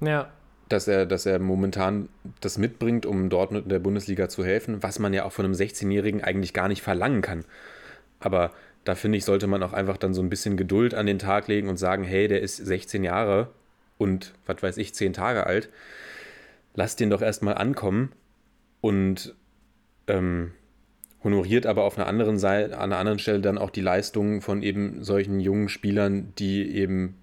ja. dass, er, dass er momentan das mitbringt, um dort in der Bundesliga zu helfen, was man ja auch von einem 16-Jährigen eigentlich gar nicht verlangen kann. Aber da finde ich, sollte man auch einfach dann so ein bisschen Geduld an den Tag legen und sagen, hey, der ist 16 Jahre und was weiß ich, 10 Tage alt. Lass den doch erstmal ankommen und ähm, honoriert aber auf einer anderen Seite, an einer anderen Stelle dann auch die Leistungen von eben solchen jungen Spielern, die eben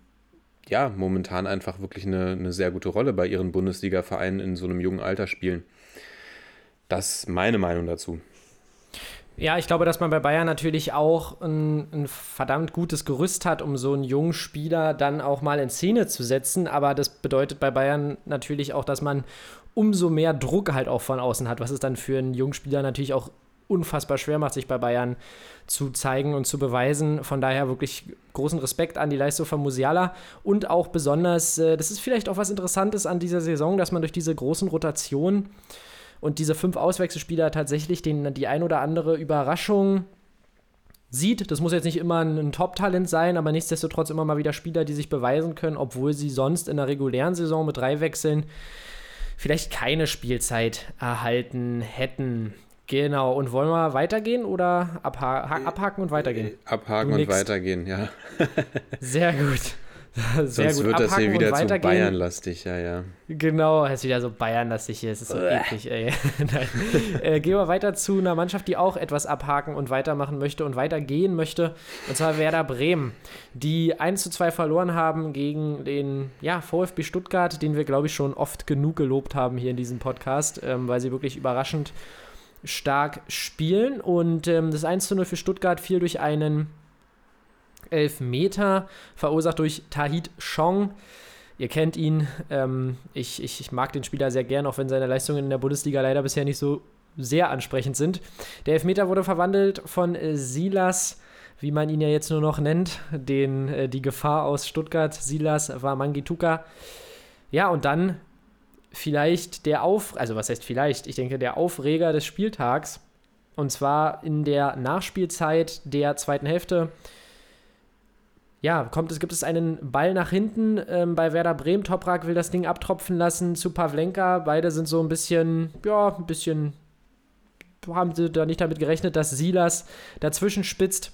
ja momentan einfach wirklich eine, eine sehr gute Rolle bei ihren Bundesliga-Vereinen in so einem jungen Alter spielen. Das ist meine Meinung dazu. Ja, ich glaube, dass man bei Bayern natürlich auch ein, ein, verdammt gutes Gerüst hat, um so einen jungen Spieler dann auch mal in Szene zu setzen. Aber das bedeutet bei Bayern natürlich auch, dass man umso mehr Druck halt auch von außen hat, was es dann für einen jungen Spieler natürlich auch unfassbar schwer macht, sich bei Bayern zu zeigen und zu beweisen. Von daher wirklich großen Respekt an die Leistung von Musiala und auch besonders, äh, das ist vielleicht auch was Interessantes an dieser Saison, dass man durch diese großen Rotationen und diese fünf Auswechselspieler tatsächlich den, die ein oder andere Überraschung sieht. Das muss jetzt nicht immer ein, ein Top-Talent sein, aber nichtsdestotrotz immer mal wieder Spieler, die sich beweisen können, obwohl sie sonst in der regulären Saison mit drei Wechseln vielleicht keine Spielzeit erhalten hätten. Genau, und wollen wir weitergehen oder abha abhaken und weitergehen? Abhaken und weitergehen, ja. Sehr gut. Sehr Sonst gut. wird das hier wieder zu Bayern-lastig, ja, ja. Genau, es ist wieder so Bayern-lastig hier, es ist so eklig, ey. äh, gehen wir weiter zu einer Mannschaft, die auch etwas abhaken und weitermachen möchte und weitergehen möchte, und zwar Werder Bremen, die 1 zu 2 verloren haben gegen den ja, VfB Stuttgart, den wir, glaube ich, schon oft genug gelobt haben hier in diesem Podcast, ähm, weil sie wirklich überraschend stark spielen. Und ähm, das 1 zu 0 für Stuttgart fiel durch einen Elfmeter, verursacht durch Tahit Chong. Ihr kennt ihn. Ähm, ich, ich, ich mag den Spieler sehr gern, auch wenn seine Leistungen in der Bundesliga leider bisher nicht so sehr ansprechend sind. Der Elfmeter wurde verwandelt von äh, Silas, wie man ihn ja jetzt nur noch nennt, den, äh, die Gefahr aus Stuttgart. Silas war Mangituka. Ja, und dann vielleicht der Auf, also was heißt vielleicht? Ich denke, der Aufreger des Spieltags. Und zwar in der Nachspielzeit der zweiten Hälfte ja, kommt es, gibt es einen Ball nach hinten ähm, bei Werder Bremen. Toprak will das Ding abtropfen lassen zu Pavlenka. Beide sind so ein bisschen, ja, ein bisschen, haben sie da nicht damit gerechnet, dass Silas dazwischen spitzt.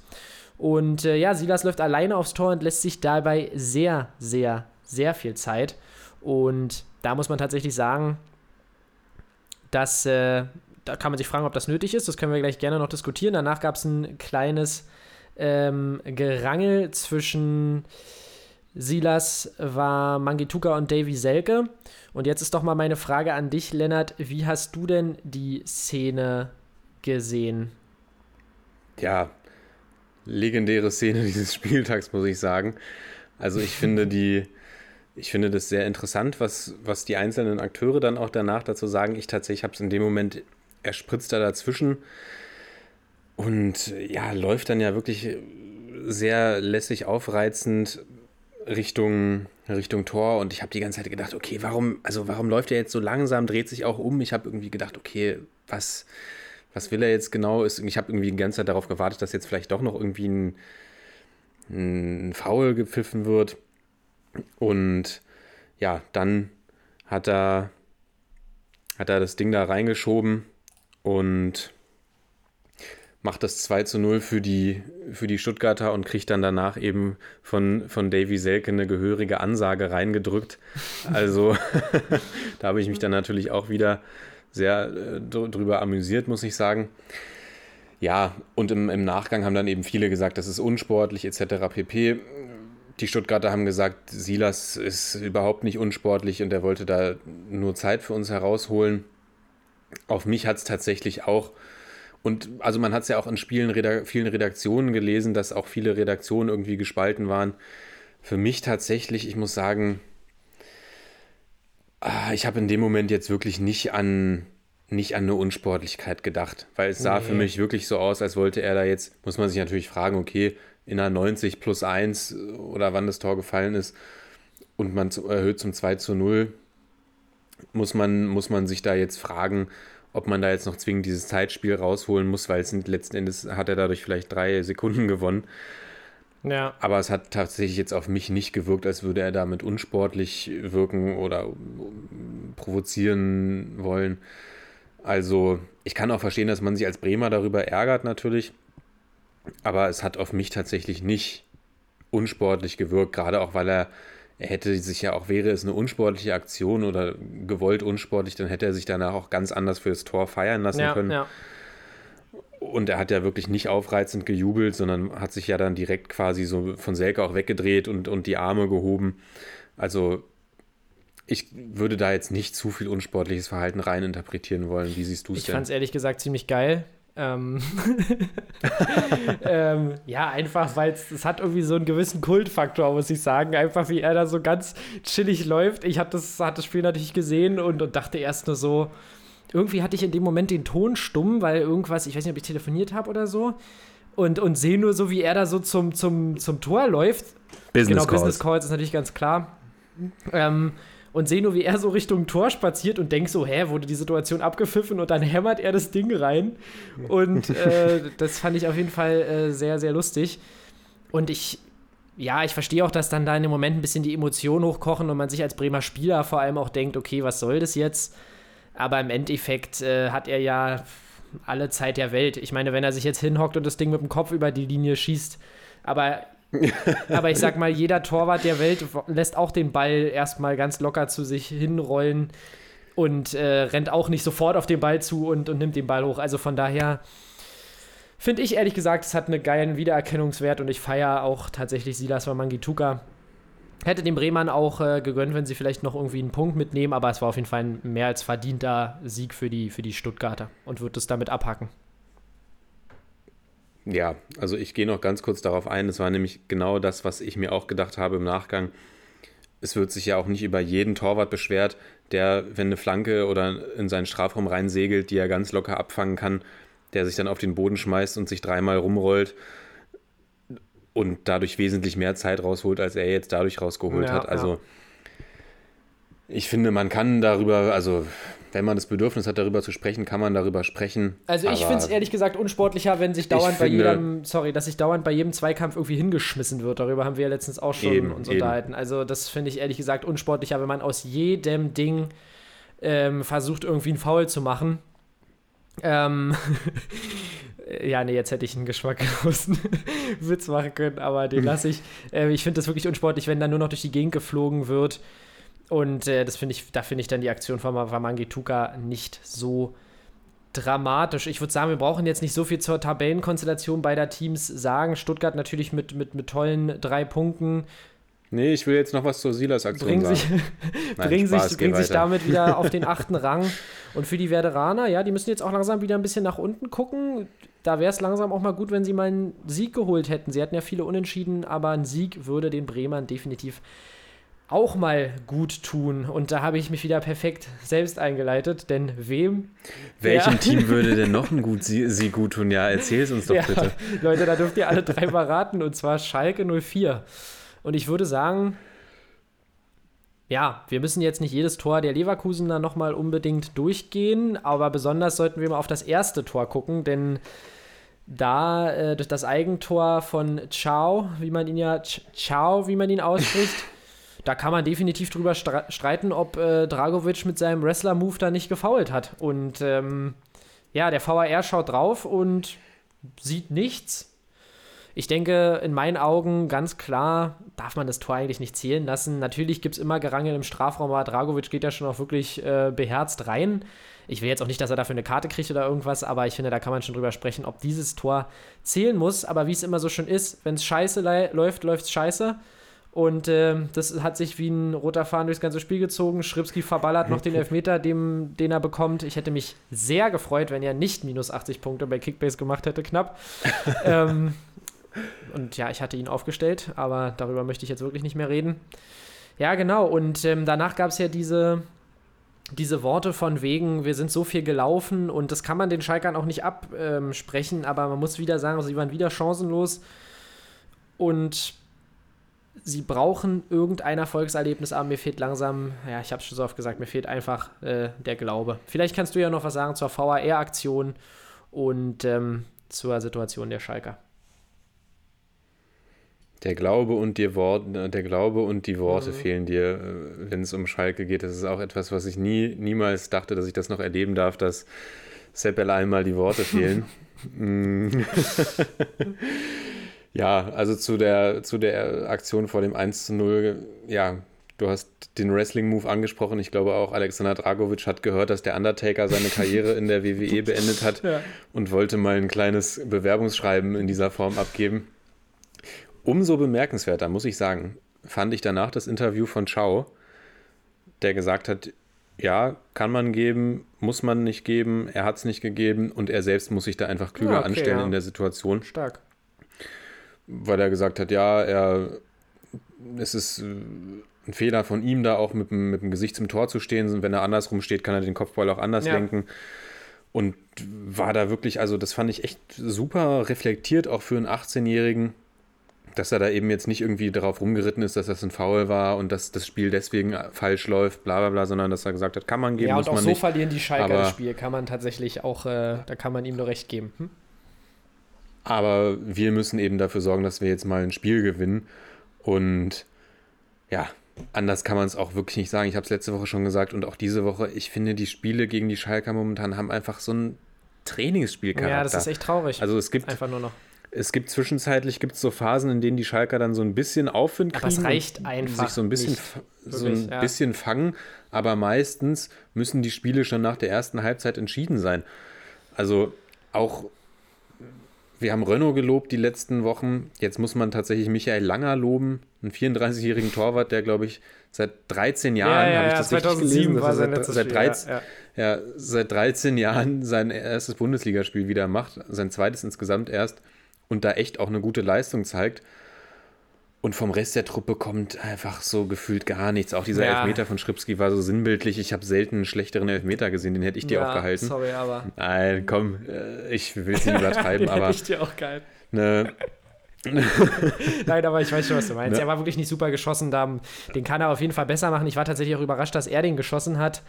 Und äh, ja, Silas läuft alleine aufs Tor und lässt sich dabei sehr, sehr, sehr viel Zeit. Und da muss man tatsächlich sagen, dass, äh, da kann man sich fragen, ob das nötig ist. Das können wir gleich gerne noch diskutieren. Danach gab es ein kleines ähm, Gerangel zwischen Silas war Mangituka und Davy Selke. Und jetzt ist doch mal meine Frage an dich, Lennart. Wie hast du denn die Szene gesehen? Ja, legendäre Szene dieses Spieltags, muss ich sagen. Also ich finde die, ich finde das sehr interessant, was, was die einzelnen Akteure dann auch danach dazu sagen. Ich tatsächlich habe es in dem Moment, er spritzt da dazwischen. Und ja, läuft dann ja wirklich sehr lässig aufreizend Richtung, Richtung Tor und ich habe die ganze Zeit gedacht, okay, warum, also warum läuft er jetzt so langsam, dreht sich auch um? Ich habe irgendwie gedacht, okay, was, was will er jetzt genau? Ich habe irgendwie die ganze Zeit darauf gewartet, dass jetzt vielleicht doch noch irgendwie ein, ein Foul gepfiffen wird. Und ja, dann hat er, hat er das Ding da reingeschoben und macht das 2 zu 0 für die, für die Stuttgarter und kriegt dann danach eben von, von Davy Selke eine gehörige Ansage reingedrückt. Also da habe ich mich dann natürlich auch wieder sehr äh, drüber amüsiert, muss ich sagen. Ja, und im, im Nachgang haben dann eben viele gesagt, das ist unsportlich etc. pp. Die Stuttgarter haben gesagt, Silas ist überhaupt nicht unsportlich und er wollte da nur Zeit für uns herausholen. Auf mich hat es tatsächlich auch und also man hat es ja auch in Spielen, vielen Redaktionen gelesen, dass auch viele Redaktionen irgendwie gespalten waren. Für mich tatsächlich, ich muss sagen, ah, ich habe in dem Moment jetzt wirklich nicht an, nicht an eine Unsportlichkeit gedacht, weil es sah nee. für mich wirklich so aus, als wollte er da jetzt, muss man sich natürlich fragen, okay, in einer 90 plus 1 oder wann das Tor gefallen ist und man erhöht zum 2 zu 0, muss man, muss man sich da jetzt fragen, ob man da jetzt noch zwingend dieses Zeitspiel rausholen muss, weil es sind, letzten Endes hat er dadurch vielleicht drei Sekunden gewonnen. Ja. Aber es hat tatsächlich jetzt auf mich nicht gewirkt, als würde er damit unsportlich wirken oder provozieren wollen. Also, ich kann auch verstehen, dass man sich als Bremer darüber ärgert, natürlich. Aber es hat auf mich tatsächlich nicht unsportlich gewirkt, gerade auch weil er er hätte sich ja auch, wäre es eine unsportliche Aktion oder gewollt unsportlich, dann hätte er sich danach auch ganz anders für das Tor feiern lassen ja, können. Ja. Und er hat ja wirklich nicht aufreizend gejubelt, sondern hat sich ja dann direkt quasi so von Selke auch weggedreht und, und die Arme gehoben. Also ich würde da jetzt nicht zu viel unsportliches Verhalten reininterpretieren wollen. Wie siehst du es denn? Ich fand es ehrlich gesagt ziemlich geil. Ähm, ähm, ja, einfach, weil es hat irgendwie so einen gewissen Kultfaktor, muss ich sagen. Einfach wie er da so ganz chillig läuft. Ich hatte das, hat das Spiel natürlich gesehen und, und dachte erst nur so, irgendwie hatte ich in dem Moment den Ton stumm, weil irgendwas, ich weiß nicht, ob ich telefoniert habe oder so. Und, und sehe nur so, wie er da so zum, zum, zum Tor läuft. Business genau, Calls. Business Calls ist natürlich ganz klar. Ähm, und sehe nur, wie er so Richtung Tor spaziert und denke so, hä, wurde die Situation abgepfiffen und dann hämmert er das Ding rein. Und äh, das fand ich auf jeden Fall äh, sehr, sehr lustig. Und ich, ja, ich verstehe auch, dass dann da in dem Moment ein bisschen die Emotionen hochkochen und man sich als Bremer Spieler vor allem auch denkt, okay, was soll das jetzt? Aber im Endeffekt äh, hat er ja alle Zeit der Welt. Ich meine, wenn er sich jetzt hinhockt und das Ding mit dem Kopf über die Linie schießt, aber aber ich sag mal, jeder Torwart der Welt lässt auch den Ball erstmal ganz locker zu sich hinrollen und äh, rennt auch nicht sofort auf den Ball zu und, und nimmt den Ball hoch. Also von daher finde ich ehrlich gesagt, es hat einen geilen Wiedererkennungswert und ich feiere auch tatsächlich Silas Wamangituka. Hätte dem Bremern auch äh, gegönnt, wenn sie vielleicht noch irgendwie einen Punkt mitnehmen, aber es war auf jeden Fall ein mehr als verdienter Sieg für die, für die Stuttgarter und wird es damit abhacken. Ja, also ich gehe noch ganz kurz darauf ein. Es war nämlich genau das, was ich mir auch gedacht habe im Nachgang. Es wird sich ja auch nicht über jeden Torwart beschwert, der, wenn eine Flanke oder in seinen Strafraum reinsegelt, die er ganz locker abfangen kann, der sich dann auf den Boden schmeißt und sich dreimal rumrollt und dadurch wesentlich mehr Zeit rausholt, als er jetzt dadurch rausgeholt ja, hat. Also ja. ich finde, man kann darüber, also wenn man das Bedürfnis hat, darüber zu sprechen, kann man darüber sprechen. Also ich finde es ehrlich gesagt unsportlicher, wenn sich dauernd bei jedem, sorry, dass sich dauernd bei jedem Zweikampf irgendwie hingeschmissen wird. Darüber haben wir ja letztens auch schon eben, uns eben. unterhalten. Also das finde ich ehrlich gesagt unsportlicher, wenn man aus jedem Ding ähm, versucht, irgendwie einen Foul zu machen. Ähm, ja, nee, jetzt hätte ich einen geschmacklosen Witz machen können, aber den lasse ich. Äh, ich finde das wirklich unsportlich, wenn dann nur noch durch die Gegend geflogen wird. Und äh, das finde ich, da finde ich dann die Aktion von Wamangituka nicht so dramatisch. Ich würde sagen, wir brauchen jetzt nicht so viel zur Tabellenkonstellation beider Teams sagen. Stuttgart natürlich mit, mit, mit tollen drei Punkten. Nee, ich will jetzt noch was zur Silas-Aktion bringen sich, Nein, bringen Spaß, sich, bringen sich damit wieder auf den achten Rang. Und für die Werderaner, ja, die müssen jetzt auch langsam wieder ein bisschen nach unten gucken. Da wäre es langsam auch mal gut, wenn sie mal einen Sieg geholt hätten. Sie hatten ja viele Unentschieden, aber ein Sieg würde den Bremern definitiv auch mal gut tun. Und da habe ich mich wieder perfekt selbst eingeleitet, denn wem? Welchem ja. Team würde denn noch ein gut sie, sie gut tun? Ja, erzähl es uns doch ja, bitte. Leute, da dürft ihr alle drei mal raten, und zwar Schalke 04. Und ich würde sagen, ja, wir müssen jetzt nicht jedes Tor der Leverkusener nochmal unbedingt durchgehen, aber besonders sollten wir mal auf das erste Tor gucken, denn da äh, durch das Eigentor von Ciao, wie man ihn ja, Ciao, wie man ihn ausspricht, da kann man definitiv drüber streiten, ob äh, Dragovic mit seinem Wrestler-Move da nicht gefault hat. Und ähm, ja, der VAR schaut drauf und sieht nichts. Ich denke, in meinen Augen ganz klar darf man das Tor eigentlich nicht zählen lassen. Natürlich gibt es immer Gerangel im Strafraum, aber Dragovic geht ja schon auch wirklich äh, beherzt rein. Ich will jetzt auch nicht, dass er dafür eine Karte kriegt oder irgendwas, aber ich finde, da kann man schon drüber sprechen, ob dieses Tor zählen muss. Aber wie es immer so schön ist, wenn es scheiße läuft, läuft es scheiße. Und äh, das hat sich wie ein roter Faden durchs ganze Spiel gezogen. Schripski verballert noch den Elfmeter, dem, den er bekommt. Ich hätte mich sehr gefreut, wenn er nicht minus 80 Punkte bei Kickbase gemacht hätte, knapp. ähm, und ja, ich hatte ihn aufgestellt, aber darüber möchte ich jetzt wirklich nicht mehr reden. Ja, genau. Und ähm, danach gab es ja diese, diese Worte von wegen, wir sind so viel gelaufen und das kann man den Schalkern auch nicht absprechen, aber man muss wieder sagen, sie waren wieder chancenlos und sie brauchen irgendein Erfolgserlebnis, aber mir fehlt langsam, ja, ich habe es schon so oft gesagt, mir fehlt einfach äh, der Glaube. Vielleicht kannst du ja noch was sagen zur VAR-Aktion und ähm, zur Situation der Schalker. Der Glaube und die Worte, der Glaube und die Worte mhm. fehlen dir, äh, wenn es um Schalke geht. Das ist auch etwas, was ich nie, niemals dachte, dass ich das noch erleben darf, dass Seppel einmal die Worte fehlen. Ja, also zu der, zu der Aktion vor dem 1 zu 0, ja, du hast den Wrestling-Move angesprochen. Ich glaube auch Alexander Dragovic hat gehört, dass der Undertaker seine Karriere in der WWE beendet hat ja. und wollte mal ein kleines Bewerbungsschreiben in dieser Form abgeben. Umso bemerkenswerter, muss ich sagen, fand ich danach das Interview von Chao, der gesagt hat, ja, kann man geben, muss man nicht geben, er hat es nicht gegeben und er selbst muss sich da einfach klüger ja, okay, anstellen ja. in der Situation. Stark. Weil er gesagt hat, ja, er, es ist äh, ein Fehler von ihm, da auch mit, mit dem Gesicht zum Tor zu stehen. Wenn er andersrum steht, kann er den Kopfball auch anders ja. lenken. Und war da wirklich, also das fand ich echt super reflektiert, auch für einen 18-Jährigen dass er da eben jetzt nicht irgendwie darauf rumgeritten ist, dass das ein Foul war und dass das Spiel deswegen falsch läuft, bla bla bla, sondern dass er gesagt hat, kann man geben, ja, muss man nicht. Ja, und auch so verlieren die Schalker das Spiel, kann man tatsächlich auch, äh, da kann man ihm nur recht geben. Hm? Aber wir müssen eben dafür sorgen, dass wir jetzt mal ein Spiel gewinnen und ja, anders kann man es auch wirklich nicht sagen. Ich habe es letzte Woche schon gesagt und auch diese Woche, ich finde, die Spiele gegen die Schalker momentan haben einfach so ein Trainingsspielcharakter. Ja, das ist echt traurig. Also es gibt einfach nur noch es gibt zwischenzeitlich gibt's so Phasen, in denen die Schalker dann so ein bisschen Aufwind kriegen. Aber es reicht einfach. Sich so ein bisschen, so ein ja. bisschen fangen. Aber meistens müssen die Spiele schon nach der ersten Halbzeit entschieden sein. Also auch, wir haben Renault gelobt die letzten Wochen. Jetzt muss man tatsächlich Michael Langer loben, einen 34-jährigen Torwart, der, glaube ich, seit 13 Jahren, ja, ja, habe ich das 2007 gelesen, war sein seit, seit, 13, ja, seit 13 Jahren sein erstes Bundesligaspiel wieder macht, sein zweites insgesamt erst und da echt auch eine gute Leistung zeigt. Und vom Rest der Truppe kommt einfach so gefühlt gar nichts. Auch dieser ja. Elfmeter von Schripski war so sinnbildlich. Ich habe selten einen schlechteren Elfmeter gesehen, den hätte ich dir ja, auch gehalten. Sorry, aber. Nein, komm, äh, ich will es nicht übertreiben, den aber. Hätte ich dir auch gehalten. Ne, Nein, aber ich weiß schon, was du meinst. Ne? Er war wirklich nicht super geschossen. Den kann er auf jeden Fall besser machen. Ich war tatsächlich auch überrascht, dass er den geschossen hat.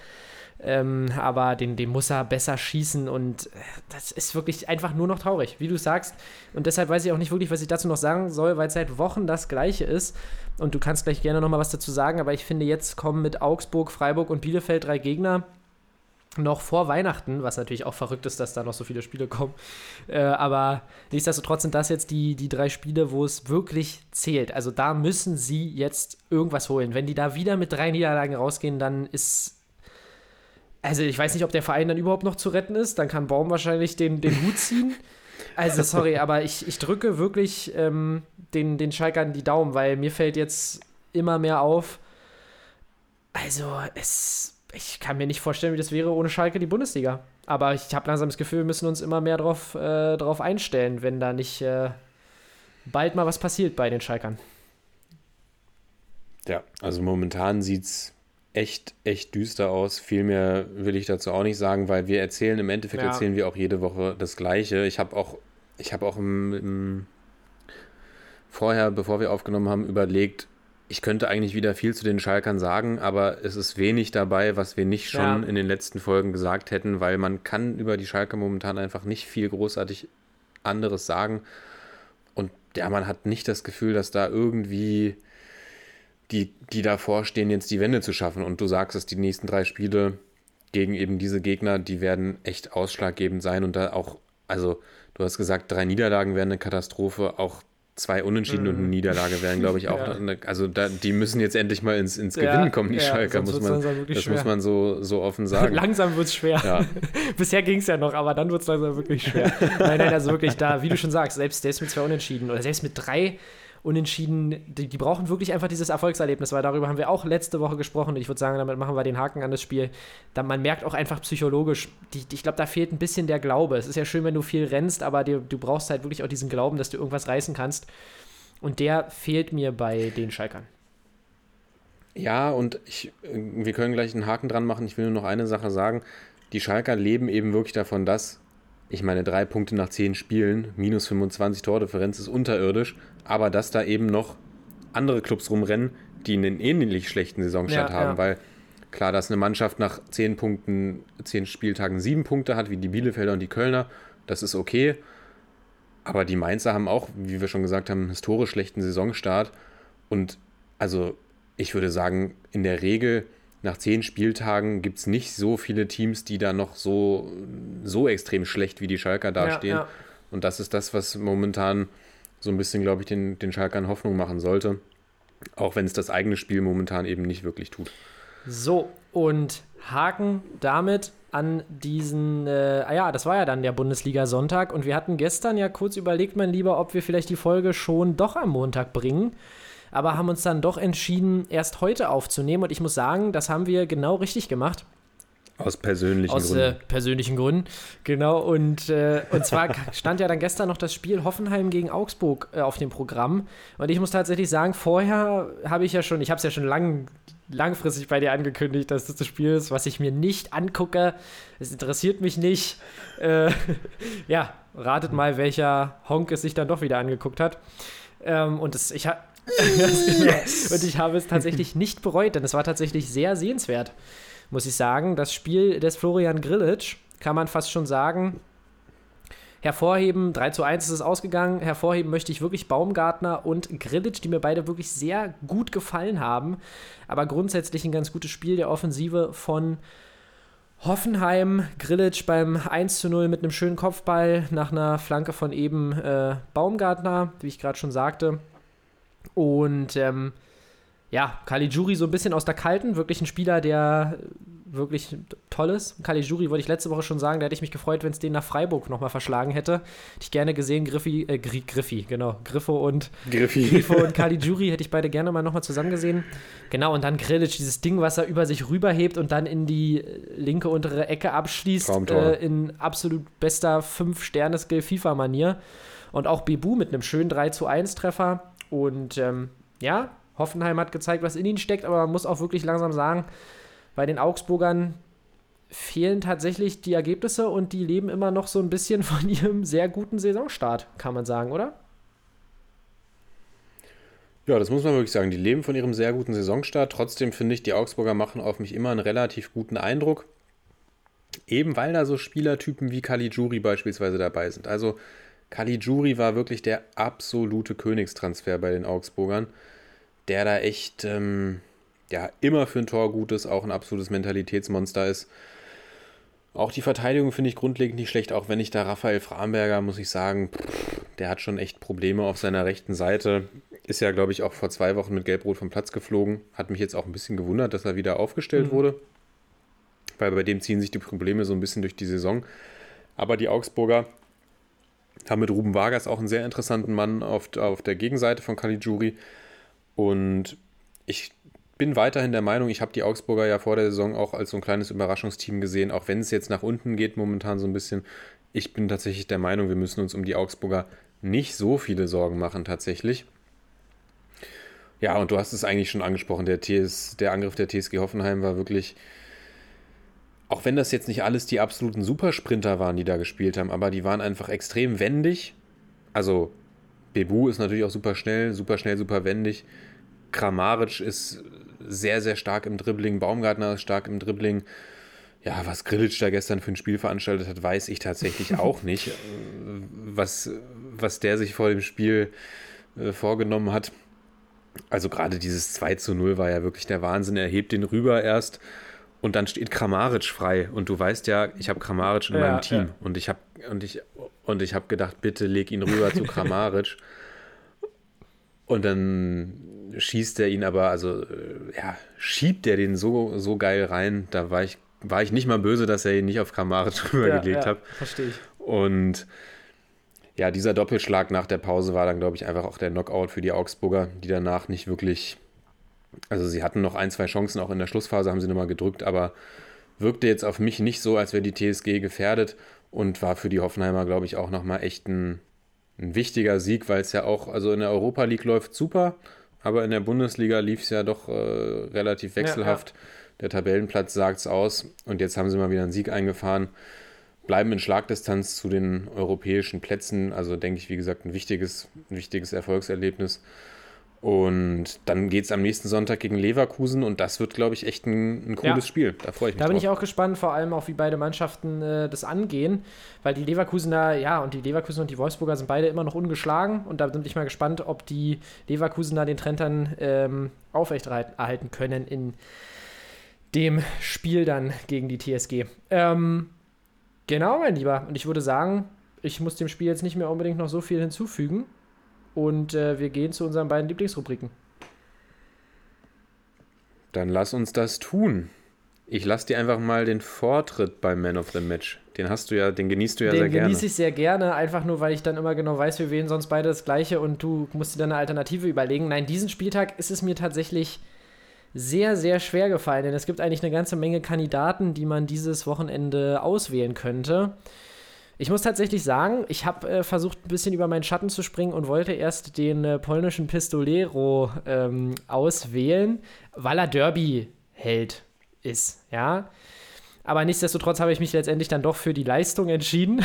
Ähm, aber den, den muss er besser schießen und äh, das ist wirklich einfach nur noch traurig, wie du sagst. Und deshalb weiß ich auch nicht wirklich, was ich dazu noch sagen soll, weil seit Wochen das Gleiche ist. Und du kannst gleich gerne nochmal was dazu sagen, aber ich finde, jetzt kommen mit Augsburg, Freiburg und Bielefeld drei Gegner noch vor Weihnachten, was natürlich auch verrückt ist, dass da noch so viele Spiele kommen. Äh, aber nichtsdestotrotz sind das jetzt die, die drei Spiele, wo es wirklich zählt. Also da müssen sie jetzt irgendwas holen. Wenn die da wieder mit drei Niederlagen rausgehen, dann ist also ich weiß nicht, ob der Verein dann überhaupt noch zu retten ist. Dann kann Baum wahrscheinlich den, den Hut ziehen. Also sorry, aber ich, ich drücke wirklich ähm, den, den Schalkern die Daumen, weil mir fällt jetzt immer mehr auf. Also es, ich kann mir nicht vorstellen, wie das wäre ohne Schalke die Bundesliga. Aber ich habe langsam das Gefühl, wir müssen uns immer mehr darauf äh, drauf einstellen, wenn da nicht äh, bald mal was passiert bei den Schalkern. Ja, also momentan sieht es echt, echt düster aus. Viel mehr will ich dazu auch nicht sagen, weil wir erzählen, im Endeffekt ja. erzählen wir auch jede Woche das Gleiche. Ich habe auch, ich habe auch im, im, vorher, bevor wir aufgenommen haben, überlegt, ich könnte eigentlich wieder viel zu den Schalkern sagen, aber es ist wenig dabei, was wir nicht schon Ja. in den letzten Folgen gesagt hätten, weil man kann über die Schalker momentan einfach nicht viel großartig anderes sagen. Und ja, man hat nicht das Gefühl, dass da irgendwie die, die davor stehen, jetzt die Wende zu schaffen. Und du sagst es, die nächsten drei Spiele gegen eben diese Gegner, die werden echt ausschlaggebend sein. Und da auch, also du hast gesagt, drei Niederlagen wären eine Katastrophe, auch zwei Unentschieden und eine Niederlage wären, glaube ich, auch. Ja. Eine, also da, die müssen jetzt endlich mal ins, ins Ja, Gewinnen kommen, die ja, Schalker, muss man, das muss schwer. man so, so offen sagen. Langsam wird es schwer. Ja. Bisher ging es ja noch, aber dann wird es langsam wirklich schwer. nein, nein, also wirklich da, wie du schon sagst, selbst, selbst mit zwei Unentschieden oder selbst mit drei Unentschieden, die, die brauchen wirklich einfach dieses Erfolgserlebnis, weil darüber haben wir auch letzte Woche gesprochen. Ich würde sagen, damit machen wir den Haken an das Spiel. Da, man merkt auch einfach psychologisch, die, die, ich glaube, da fehlt ein bisschen der Glaube. Es ist ja schön, wenn du viel rennst, aber du brauchst halt wirklich auch diesen Glauben, dass du irgendwas reißen kannst. Und der fehlt mir bei den Schalkern. Ja, und ich, wir können gleich einen Haken dran machen. Ich will nur noch eine Sache sagen. Die Schalker leben eben wirklich davon, dass, ich meine, drei Punkte nach zehn Spielen, minus 25 Tordifferenz ist unterirdisch, aber dass da eben noch andere Clubs rumrennen, die einen ähnlich schlechten Saisonstart Ja, haben, ja. weil klar, dass eine Mannschaft nach zehn Punkten, zehn Spieltagen sieben Punkte hat, wie die Bielefelder und die Kölner, das ist okay. Aber die Mainzer haben auch, wie wir schon gesagt haben, einen historisch schlechten Saisonstart. Und also ich würde sagen, in der Regel nach zehn Spieltagen gibt es nicht so viele Teams, die da noch so, so extrem schlecht wie die Schalker dastehen. ja. Und das ist das, was momentan so ein bisschen, glaube ich, den, den Schalkern Hoffnung machen sollte. Auch wenn es das eigene Spiel momentan eben nicht wirklich tut. So, und Haken damit an diesen, äh, ah ja, das war ja dann der Bundesliga-Sonntag und wir hatten gestern ja kurz überlegt, mein Lieber, ob wir vielleicht die Folge schon doch am Montag bringen, aber haben uns dann doch entschieden, erst heute aufzunehmen und ich muss sagen, das haben wir genau richtig gemacht. Aus persönlichen Aus Gründen. äh, persönlichen Gründen. Genau, und, äh, und zwar stand ja dann gestern noch das Spiel Hoffenheim gegen Augsburg äh, auf dem Programm. Und ich muss tatsächlich sagen, vorher habe ich ja schon, ich habe es ja schon lang, langfristig bei dir angekündigt, dass das das Spiel ist, was ich mir nicht angucke. Es interessiert mich nicht. Äh, ja, ratet mal, welcher Honk es sich dann doch wieder angeguckt hat. Ähm, und das, ich habe. Und ich habe es tatsächlich nicht bereut, denn es war tatsächlich sehr sehenswert muss ich sagen. Das Spiel des Florian Grillitsch kann man fast schon sagen. Hervorheben, 3 zu 1 ist es ausgegangen. Hervorheben möchte ich wirklich Baumgartner und Grillitsch, die mir beide wirklich sehr gut gefallen haben. Aber grundsätzlich ein ganz gutes Spiel der Offensive von Hoffenheim. Grillitsch beim 1 zu 0 mit einem schönen Kopfball nach einer Flanke von eben äh, Baumgartner, wie ich gerade schon sagte. Und ähm, ja, Caligiuri so ein bisschen aus der Kalten, wirklich ein Spieler, der wirklich toll ist. Caligiuri wollte ich letzte Woche schon sagen, da hätte ich mich gefreut, wenn es den nach Freiburg nochmal verschlagen hätte. Hätte ich gerne gesehen, Griffi, äh, Gri Griffi, genau, Griffo und Griffi. Grifo und Caligiuri hätte ich beide gerne mal nochmal zusammen gesehen. Genau, und dann Grilic, dieses Ding, was er über sich rüberhebt und dann in die äh, linke untere Ecke abschließt, äh, in absolut bester 5-Sterne-Skill-FIFA-Manier. Und auch Bebu mit einem schönen 3 zu 1 Treffer. Und ähm, ja, Hoffenheim hat gezeigt, was in ihnen steckt, aber man muss auch wirklich langsam sagen, bei den Augsburgern fehlen tatsächlich die Ergebnisse und die leben immer noch so ein bisschen von ihrem sehr guten Saisonstart, kann man sagen, oder? Ja, das muss man wirklich sagen. Die leben von ihrem sehr guten Saisonstart. Trotzdem finde ich, die Augsburger machen auf mich immer einen relativ guten Eindruck. Eben weil da so Spielertypen wie Caligiuri beispielsweise dabei sind. Also Caligiuri war wirklich der absolute Königstransfer bei den Augsburgern, der da echt ähm, ja, immer für ein Tor gut ist, auch ein absolutes Mentalitätsmonster ist. Auch die Verteidigung finde ich grundlegend nicht schlecht, auch wenn ich da Raphael Framberger, muss ich sagen, pff, der hat schon echt Probleme auf seiner rechten Seite. Ist ja, glaube ich, auch vor zwei Wochen mit Gelbrot vom Platz geflogen. Hat mich jetzt auch ein bisschen gewundert, dass er wieder aufgestellt Mhm. wurde. Weil bei dem ziehen sich die Probleme so ein bisschen durch die Saison. Aber die Augsburger haben mit Ruben Vargas auch einen sehr interessanten Mann auf, auf der Gegenseite von Caligiuri. Und ich bin weiterhin der Meinung, ich habe die Augsburger ja vor der Saison auch als so ein kleines Überraschungsteam gesehen, auch wenn es jetzt nach unten geht momentan so ein bisschen. Ich bin tatsächlich der Meinung, wir müssen uns um die Augsburger nicht so viele Sorgen machen tatsächlich. Ja, und du hast es eigentlich schon angesprochen, der, TS, der Angriff der TSG Hoffenheim war wirklich, auch wenn das jetzt nicht alles die absoluten Supersprinter waren, die da gespielt haben, aber die waren einfach extrem wendig. Also Bebu ist natürlich auch super schnell, super schnell, super wendig. Kramaric ist sehr, sehr stark im Dribbling, Baumgartner ist stark im Dribbling. Ja, was Grillitsch da gestern für ein Spiel veranstaltet hat, weiß ich tatsächlich auch nicht. Was, was der sich vor dem Spiel äh, vorgenommen hat. Also gerade dieses 2 zu 0 war ja wirklich der Wahnsinn. Er hebt den rüber erst und dann steht Kramaric frei. Und du weißt ja, ich habe Kramaric in Ja, meinem Team. ja. Und ich habe und ich, und ich hab gedacht, bitte leg ihn rüber zu Kramaric. Und dann schießt er ihn aber, also äh, ja, schiebt er den so, so geil rein. Da war ich, war ich nicht mal böse, dass er ihn nicht auf Kramaric rübergelegt hat. Verstehe ich. Und ja, dieser Doppelschlag nach der Pause war dann, glaube ich, einfach auch der Knockout für die Augsburger, die danach nicht wirklich. Also, sie hatten noch ein, zwei Chancen, auch in der Schlussphase haben sie nochmal gedrückt, aber wirkte jetzt auf mich nicht so, als wäre die TSG gefährdet und war für die Hoffenheimer, glaube ich, auch nochmal echt ein, ein wichtiger Sieg, weil es ja auch, also in der Europa League läuft super, aber in der Bundesliga lief es ja doch äh, relativ wechselhaft. Der Tabellenplatz sagt es aus und jetzt haben sie mal wieder einen Sieg eingefahren bleiben in Schlagdistanz zu den europäischen Plätzen. Also denke ich, wie gesagt, ein wichtiges, ein wichtiges Erfolgserlebnis. Und dann geht es am nächsten Sonntag gegen Leverkusen und das wird, glaube ich, echt ein, ein cooles Ja. Spiel. Da freue ich mich Da bin drauf. ich auch gespannt, vor allem auch, wie beide Mannschaften äh, das angehen, weil die Leverkusener, ja, und die Leverkusener und die Wolfsburger sind beide immer noch ungeschlagen und da bin ich mal gespannt, ob die Leverkusener den Trend dann ähm, aufrechterhalten erhalten können in dem Spiel dann gegen die TSG. Ähm, genau, mein Lieber. Und ich würde sagen, ich muss dem Spiel jetzt nicht mehr unbedingt noch so viel hinzufügen. Und äh, wir gehen zu unseren beiden Lieblingsrubriken. Dann lass uns das tun. Ich lasse dir einfach mal den Vortritt beim Man of the Match. Den hast du ja, den genießt du ja sehr Den gerne. genieße ich sehr gerne, einfach nur, weil ich dann immer genau weiß, wir wählen sonst beide das Gleiche und du musst dir dann eine Alternative überlegen. Nein, diesen Spieltag ist es mir tatsächlich sehr, sehr schwer gefallen, denn es gibt eigentlich eine ganze Menge Kandidaten, die man dieses Wochenende auswählen könnte. Ich muss tatsächlich sagen, ich habe äh, versucht, ein bisschen über meinen Schatten zu springen und wollte erst den äh, polnischen Pistolero ähm, auswählen, weil er Derby-Held ist, ja. Aber nichtsdestotrotz habe ich mich letztendlich dann doch für die Leistung entschieden.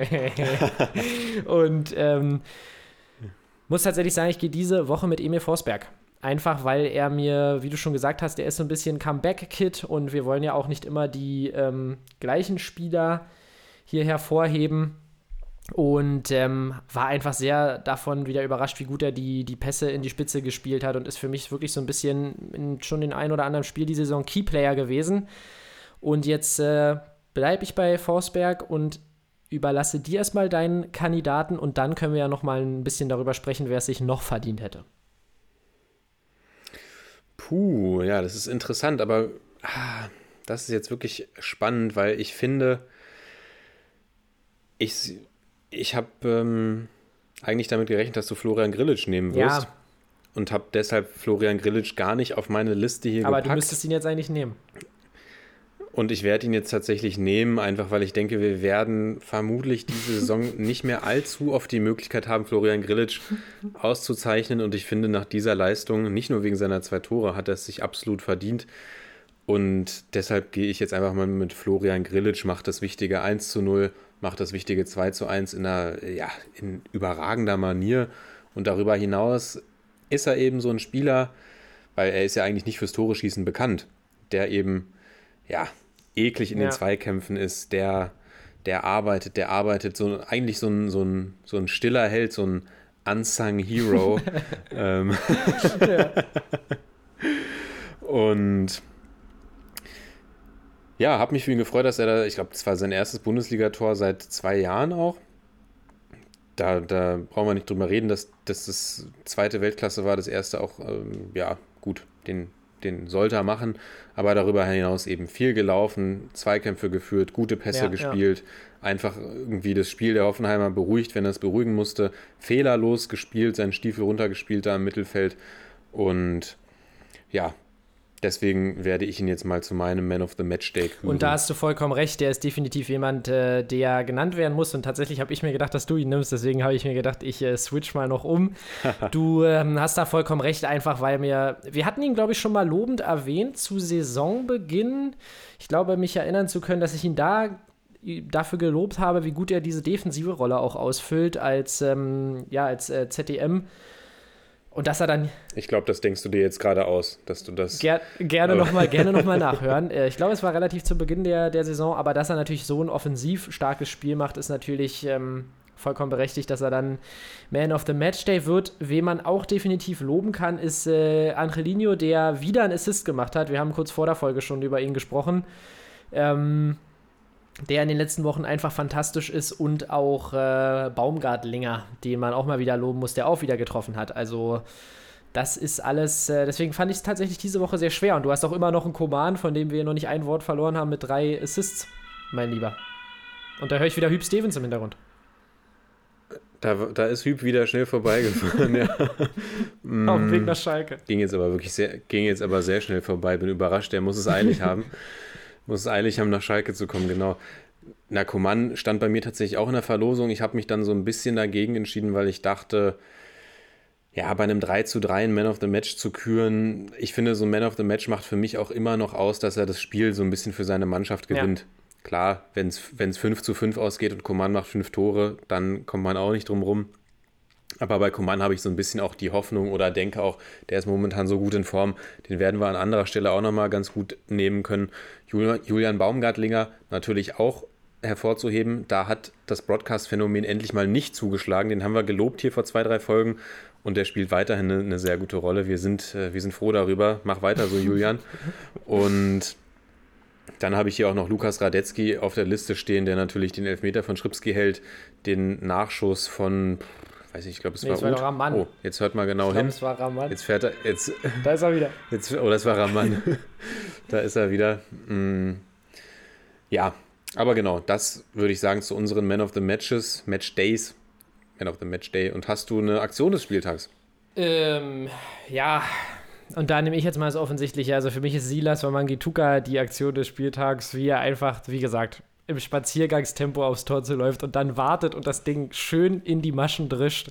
und ähm, muss tatsächlich sagen, ich gehe diese Woche mit Emil Forsberg. Einfach weil er mir, wie du schon gesagt hast, der ist so ein bisschen Comeback-Kid und wir wollen ja auch nicht immer die ähm, gleichen Spieler hier hervorheben. Und ähm, war einfach sehr davon wieder überrascht, wie gut er die, die Pässe in die Spitze gespielt hat und ist für mich wirklich so ein bisschen in schon den ein oder anderen Spiel die Saison Keyplayer gewesen. Und jetzt äh, bleibe ich bei Forsberg und überlasse dir erstmal deinen Kandidaten und dann können wir ja noch mal ein bisschen darüber sprechen, wer es sich noch verdient hätte. Puh, ja, das ist interessant, aber ah, das ist jetzt wirklich spannend, weil ich finde, ich, ich habe ähm, eigentlich damit gerechnet, dass du Florian Grillitsch nehmen wirst. Ja. Und habe deshalb Florian Grillitsch gar nicht auf meine Liste hier Aber du gepackt. müsstest ihn jetzt eigentlich nehmen. Und ich werde ihn jetzt tatsächlich nehmen, einfach weil ich denke, wir werden vermutlich diese Saison nicht mehr allzu oft die Möglichkeit haben, Florian Grillitsch auszuzeichnen. Und ich finde, nach dieser Leistung, nicht nur wegen seiner zwei Tore, hat er es sich absolut verdient. Und deshalb gehe ich jetzt einfach mal mit Florian Grillitsch, macht das wichtige 1 zu 0, macht das wichtige 2 zu 1 in einer, ja, in überragender Manier. Und darüber hinaus ist er eben so ein Spieler, weil er ist ja eigentlich nicht fürs Tore schießen bekannt, der eben, ja, eklig in Ja. den Zweikämpfen ist, der, der arbeitet, der arbeitet, so eigentlich so ein, so ein, so ein stiller Held, so ein unsung Hero. ähm, Und ja, habe mich für ihn gefreut, dass er da, ich glaube, das war sein erstes Bundesligator seit zwei Jahren auch. Da, da brauchen wir nicht drüber reden, dass, dass das zweite Weltklasse war, das erste auch, ähm, ja, gut, den, den sollte er machen, aber darüber hinaus eben viel gelaufen, Zweikämpfe geführt, gute Pässe Ja, ja. gespielt, einfach irgendwie das Spiel der Hoffenheimer beruhigt, wenn er es beruhigen musste, fehlerlos gespielt, seinen Stiefel runtergespielt da im Mittelfeld und ja, deswegen werde ich ihn jetzt mal zu meinem Man of the Match Day küren. Und da hast du vollkommen recht, der ist definitiv jemand, äh, der genannt werden muss. Und tatsächlich habe ich mir gedacht, dass du ihn nimmst. Deswegen habe ich mir gedacht, ich äh, switch mal noch um. du ähm, hast da vollkommen recht, einfach weil mir. Wir hatten ihn, glaube ich, schon mal lobend erwähnt zu Saisonbeginn. Ich glaube, mich erinnern zu können, dass ich ihn da dafür gelobt habe, wie gut er diese defensive Rolle auch ausfüllt als, ähm, ja, als äh, ZDM. Und dass er dann. Ich glaube, das denkst du dir jetzt gerade aus, dass du das. Ger gerne nochmal noch nachhören. Äh, ich glaube, es war relativ zu Beginn der, der Saison, aber dass er natürlich so ein offensiv starkes Spiel macht, ist natürlich ähm, vollkommen berechtigt, dass er dann Man of the Match Day wird. Wen man auch definitiv loben kann, ist äh, Angelino, der wieder einen Assist gemacht hat. Wir haben kurz vor der Folge schon über ihn gesprochen. Ähm, der in den letzten Wochen einfach fantastisch ist und auch äh, Baumgartlinger, den man auch mal wieder loben muss, der auch wieder getroffen hat. Also das ist alles, äh, deswegen fand ich es tatsächlich diese Woche sehr schwer. Und du hast auch immer noch einen Koman, von dem wir noch nicht ein Wort verloren haben, mit drei Assists, mein Lieber. Und da höre ich wieder Hüb Stevens im Hintergrund. Da, da ist Hüb wieder schnell vorbeigefahren, ja. Auf dem Weg nach Schalke. Ging jetzt aber wirklich sehr, ging jetzt aber sehr schnell vorbei. Bin überrascht, der muss es eilig haben. Muss es eilig haben, nach Schalke zu kommen, genau. Na, Coman stand bei mir tatsächlich auch in der Verlosung. Ich habe mich dann so ein bisschen dagegen entschieden, weil ich dachte, ja, bei einem 3 zu 3 ein Man of the Match zu küren, ich finde, so ein Man of the Match macht für mich auch immer noch aus, dass er das Spiel so ein bisschen für seine Mannschaft gewinnt. Ja. Klar, wenn es 5 zu 5 ausgeht und Coman macht fünf Tore, dann kommt man auch nicht drum rum. Aber bei Coman habe ich so ein bisschen auch die Hoffnung oder denke auch, der ist momentan so gut in Form, den werden wir an anderer Stelle auch nochmal ganz gut nehmen können. Julian Baumgartlinger natürlich auch hervorzuheben. Da hat das Broadcast-Phänomen endlich mal nicht zugeschlagen. Den haben wir gelobt hier vor zwei, drei Folgen und der spielt weiterhin eine, eine sehr gute Rolle. Wir sind, äh, wir sind froh darüber. Mach weiter so, Julian. Und dann habe ich hier auch noch Lukas Radetzky auf der Liste stehen, der natürlich den Elfmeter von Schripski hält, den Nachschuss von weiß ich, ich glaube, es nee, war, war Raman. Oh, jetzt hört mal genau ich hin. Glaub, es war Raman. Jetzt fährt er, jetzt. Da ist er wieder. Jetzt, oh, das war Raman. da ist er wieder. Mm, ja, aber genau, das würde ich sagen zu unseren Man of the Matches, Match Days. Man of the Match Day. Und hast du eine Aktion des Spieltags? Ähm, ja, und da nehme ich jetzt mal das Offensichtliche. Also für mich ist Silas Wamangituka die Aktion des Spieltags, wie er einfach, wie gesagt, im Spaziergangstempo aufs Tor zuläuft und dann wartet und das Ding schön in die Maschen drischt,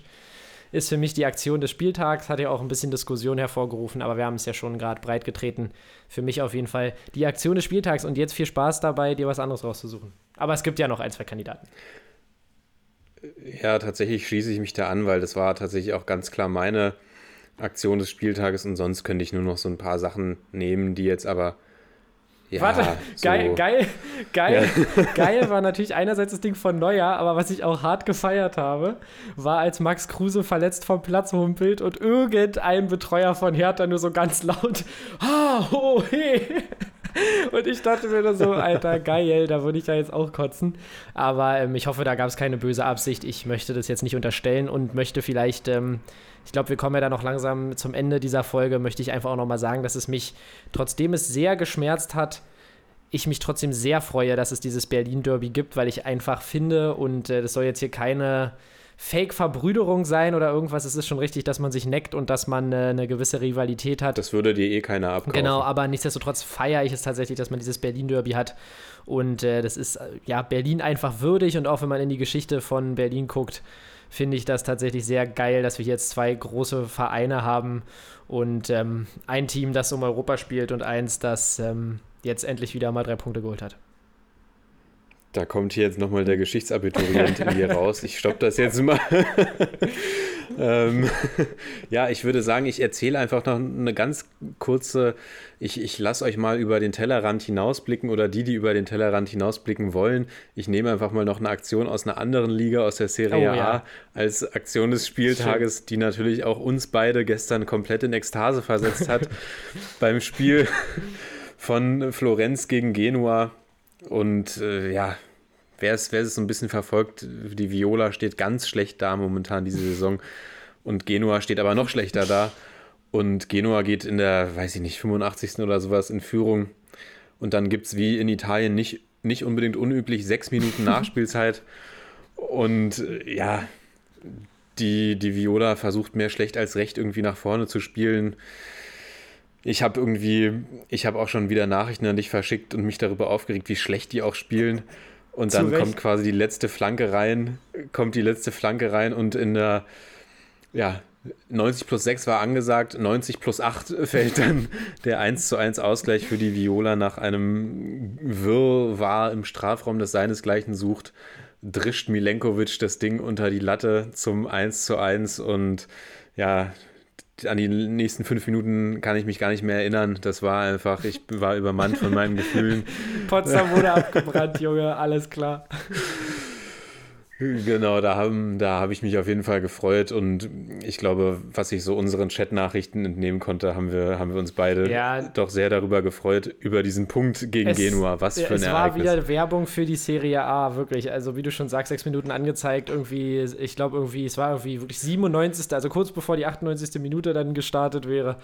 ist für mich die Aktion des Spieltags. Hat ja auch ein bisschen Diskussion hervorgerufen, aber wir haben es ja schon gerade breit getreten. Für mich auf jeden Fall die Aktion des Spieltags und jetzt viel Spaß dabei, dir was anderes rauszusuchen. Aber es gibt ja noch ein, zwei Kandidaten. Ja, tatsächlich schließe ich mich da an, weil das war tatsächlich auch ganz klar meine Aktion des Spieltages und sonst könnte ich nur noch so ein paar Sachen nehmen, die jetzt aber ja, Warte, so. geil, geil, geil, ja. geil war natürlich einerseits das Ding von Neuer, aber was ich auch hart gefeiert habe, war, als Max Kruse verletzt vom Platz humpelt und irgendein Betreuer von Hertha nur so ganz laut, ha, ho, he. Und ich dachte mir so, Alter, geil, da würde ich ja jetzt auch kotzen. Aber ähm, ich hoffe, da gab es keine böse Absicht. Ich möchte das jetzt nicht unterstellen und möchte vielleicht ähm, ich glaube, wir kommen ja da noch langsam zum Ende dieser Folge, möchte ich einfach auch nochmal sagen, dass es mich, trotzdem es sehr geschmerzt hat, ich mich trotzdem sehr freue, dass es dieses Berlin-Derby gibt, weil ich einfach finde, und äh, das soll jetzt hier keine Fake-Verbrüderung sein oder irgendwas. Es ist schon richtig, dass man sich neckt und dass man äh, eine gewisse Rivalität hat. Das würde dir eh keiner abkaufen. Genau, aber nichtsdestotrotz feiere ich es tatsächlich, dass man dieses Berlin-Derby hat. Und äh, das ist äh, ja Berlin einfach würdig und auch wenn man in die Geschichte von Berlin guckt, finde ich das tatsächlich sehr geil, dass wir jetzt zwei große Vereine haben und ähm, ein Team, das um Europa spielt und eins, das ähm, jetzt endlich wieder mal drei Punkte geholt hat. Da kommt hier jetzt nochmal der Geschichtsabiturient in dir raus. Ich stoppe das jetzt mal. ähm, ja, ich würde sagen, ich erzähle einfach noch eine ganz kurze, ich, ich lasse euch mal über den Tellerrand hinausblicken oder die, die über den Tellerrand hinausblicken wollen. Ich nehme einfach mal noch eine Aktion aus einer anderen Liga, aus der Serie oh, ja. A, als Aktion des Spieltages, Schön. die natürlich auch uns beide gestern komplett in Ekstase versetzt hat beim Spiel von Florenz gegen Genua. Und äh, ja, wer es, wer es so ein bisschen verfolgt, die Viola steht ganz schlecht da momentan diese Saison. Und Genua steht aber noch schlechter da. Und Genua geht in der, weiß ich nicht, 85. oder sowas in Führung. Und dann gibt es wie in Italien nicht, nicht unbedingt unüblich sechs Minuten Nachspielzeit. Und äh, ja, die, die Viola versucht mehr schlecht als recht irgendwie nach vorne zu spielen. Ich habe irgendwie, ich habe auch schon wieder Nachrichten an dich verschickt und mich darüber aufgeregt, wie schlecht die auch spielen. Und dann kommt quasi die letzte Flanke rein, kommt die letzte Flanke rein und in der, ja, 90 plus 6 war angesagt, 90 plus 8 fällt dann der 1 zu 1 Ausgleich für die Viola nach einem Wirrwarr im Strafraum, das seinesgleichen sucht. Drischt Milenkovic das Ding unter die Latte zum 1 zu 1 und ja, an die nächsten fünf Minuten kann ich mich gar nicht mehr erinnern. Das war einfach, ich war übermannt von meinen Gefühlen. Potsdam wurde abgebrannt, Junge, alles klar. Genau, da haben, da habe ich mich auf jeden Fall gefreut und ich glaube, was ich so unseren Chat-Nachrichten entnehmen konnte, haben wir, haben wir uns beide Ja. doch sehr darüber gefreut, über diesen Punkt gegen Genua. Was für ein es war Ereignis. wieder Werbung für die Serie A, wirklich. Also wie du schon sagst, sechs Minuten angezeigt, irgendwie, ich glaube irgendwie, es war irgendwie wirklich 97., also kurz bevor die 98. Minute dann gestartet wäre.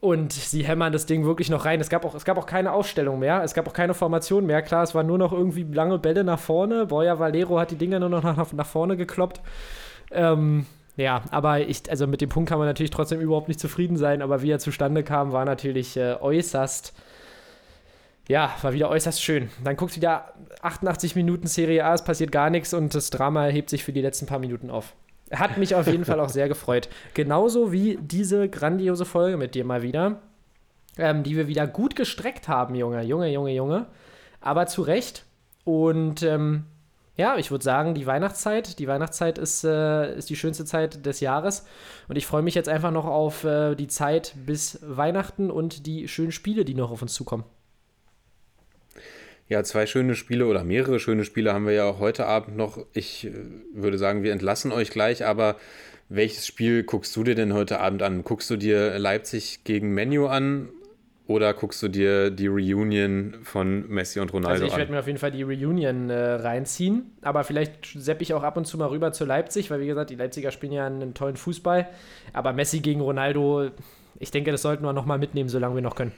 Und sie hämmern das Ding wirklich noch rein. Es gab, auch, es gab auch keine Aufstellung mehr, es gab auch keine Formation mehr. Klar, es waren nur noch irgendwie lange Bälle nach vorne. Boya Valero hat die Dinger nur noch nach, nach vorne gekloppt. Ähm, ja, aber ich, also mit dem Punkt kann man natürlich trotzdem überhaupt nicht zufrieden sein, aber wie er zustande kam, war natürlich äh, äußerst, ja, war wieder äußerst schön. Dann guckt wieder 88 Minuten Serie A, es passiert gar nichts und das Drama hebt sich für die letzten paar Minuten auf. Hat mich auf jeden Fall auch sehr gefreut. Genauso wie diese grandiose Folge mit dir mal wieder, ähm, die wir wieder gut gestreckt haben, Junge, Junge, Junge, Junge. Aber zu Recht. Und ähm, ja, ich würde sagen, die Weihnachtszeit, die Weihnachtszeit ist, äh, ist die schönste Zeit des Jahres. Und ich freue mich jetzt einfach noch auf äh, die Zeit bis Weihnachten und die schönen Spiele, die noch auf uns zukommen. Ja, zwei schöne Spiele oder mehrere schöne Spiele haben wir ja auch heute Abend noch. Ich äh, würde sagen, wir entlassen euch gleich, aber welches Spiel guckst du dir denn heute Abend an? Guckst du dir Leipzig gegen Menu an oder guckst du dir die Reunion von Messi und Ronaldo Also ich werde an? mir auf jeden Fall die Reunion äh, reinziehen, aber vielleicht sepp ich auch ab und zu mal rüber zu Leipzig, weil wie gesagt, die Leipziger spielen ja einen, tollen Fußball. Aber Messi gegen Ronaldo, ich denke, das sollten wir noch mal mitnehmen, solange wir noch können.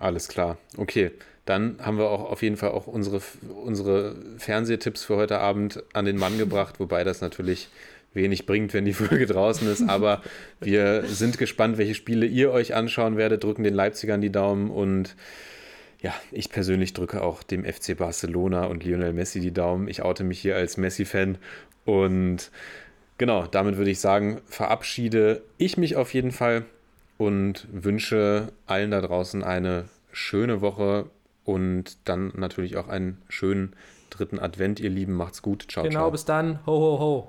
Alles klar. Okay, dann haben wir auch auf jeden Fall auch unsere, unsere Fernsehtipps für heute Abend an den Mann gebracht, wobei das natürlich wenig bringt, wenn die Folge draußen ist. Aber wir sind gespannt, welche Spiele ihr euch anschauen werdet, drücken den Leipzigern die Daumen und ja, ich persönlich drücke auch dem FC Barcelona und Lionel Messi die Daumen. Ich oute mich hier als Messi-Fan und genau, damit würde ich sagen, verabschiede ich mich auf jeden Fall und wünsche allen da draußen eine schöne Woche und dann natürlich auch einen schönen dritten Advent, ihr Lieben. Macht's gut. Ciao, genau, ciao. bis dann. Ho, ho, ho.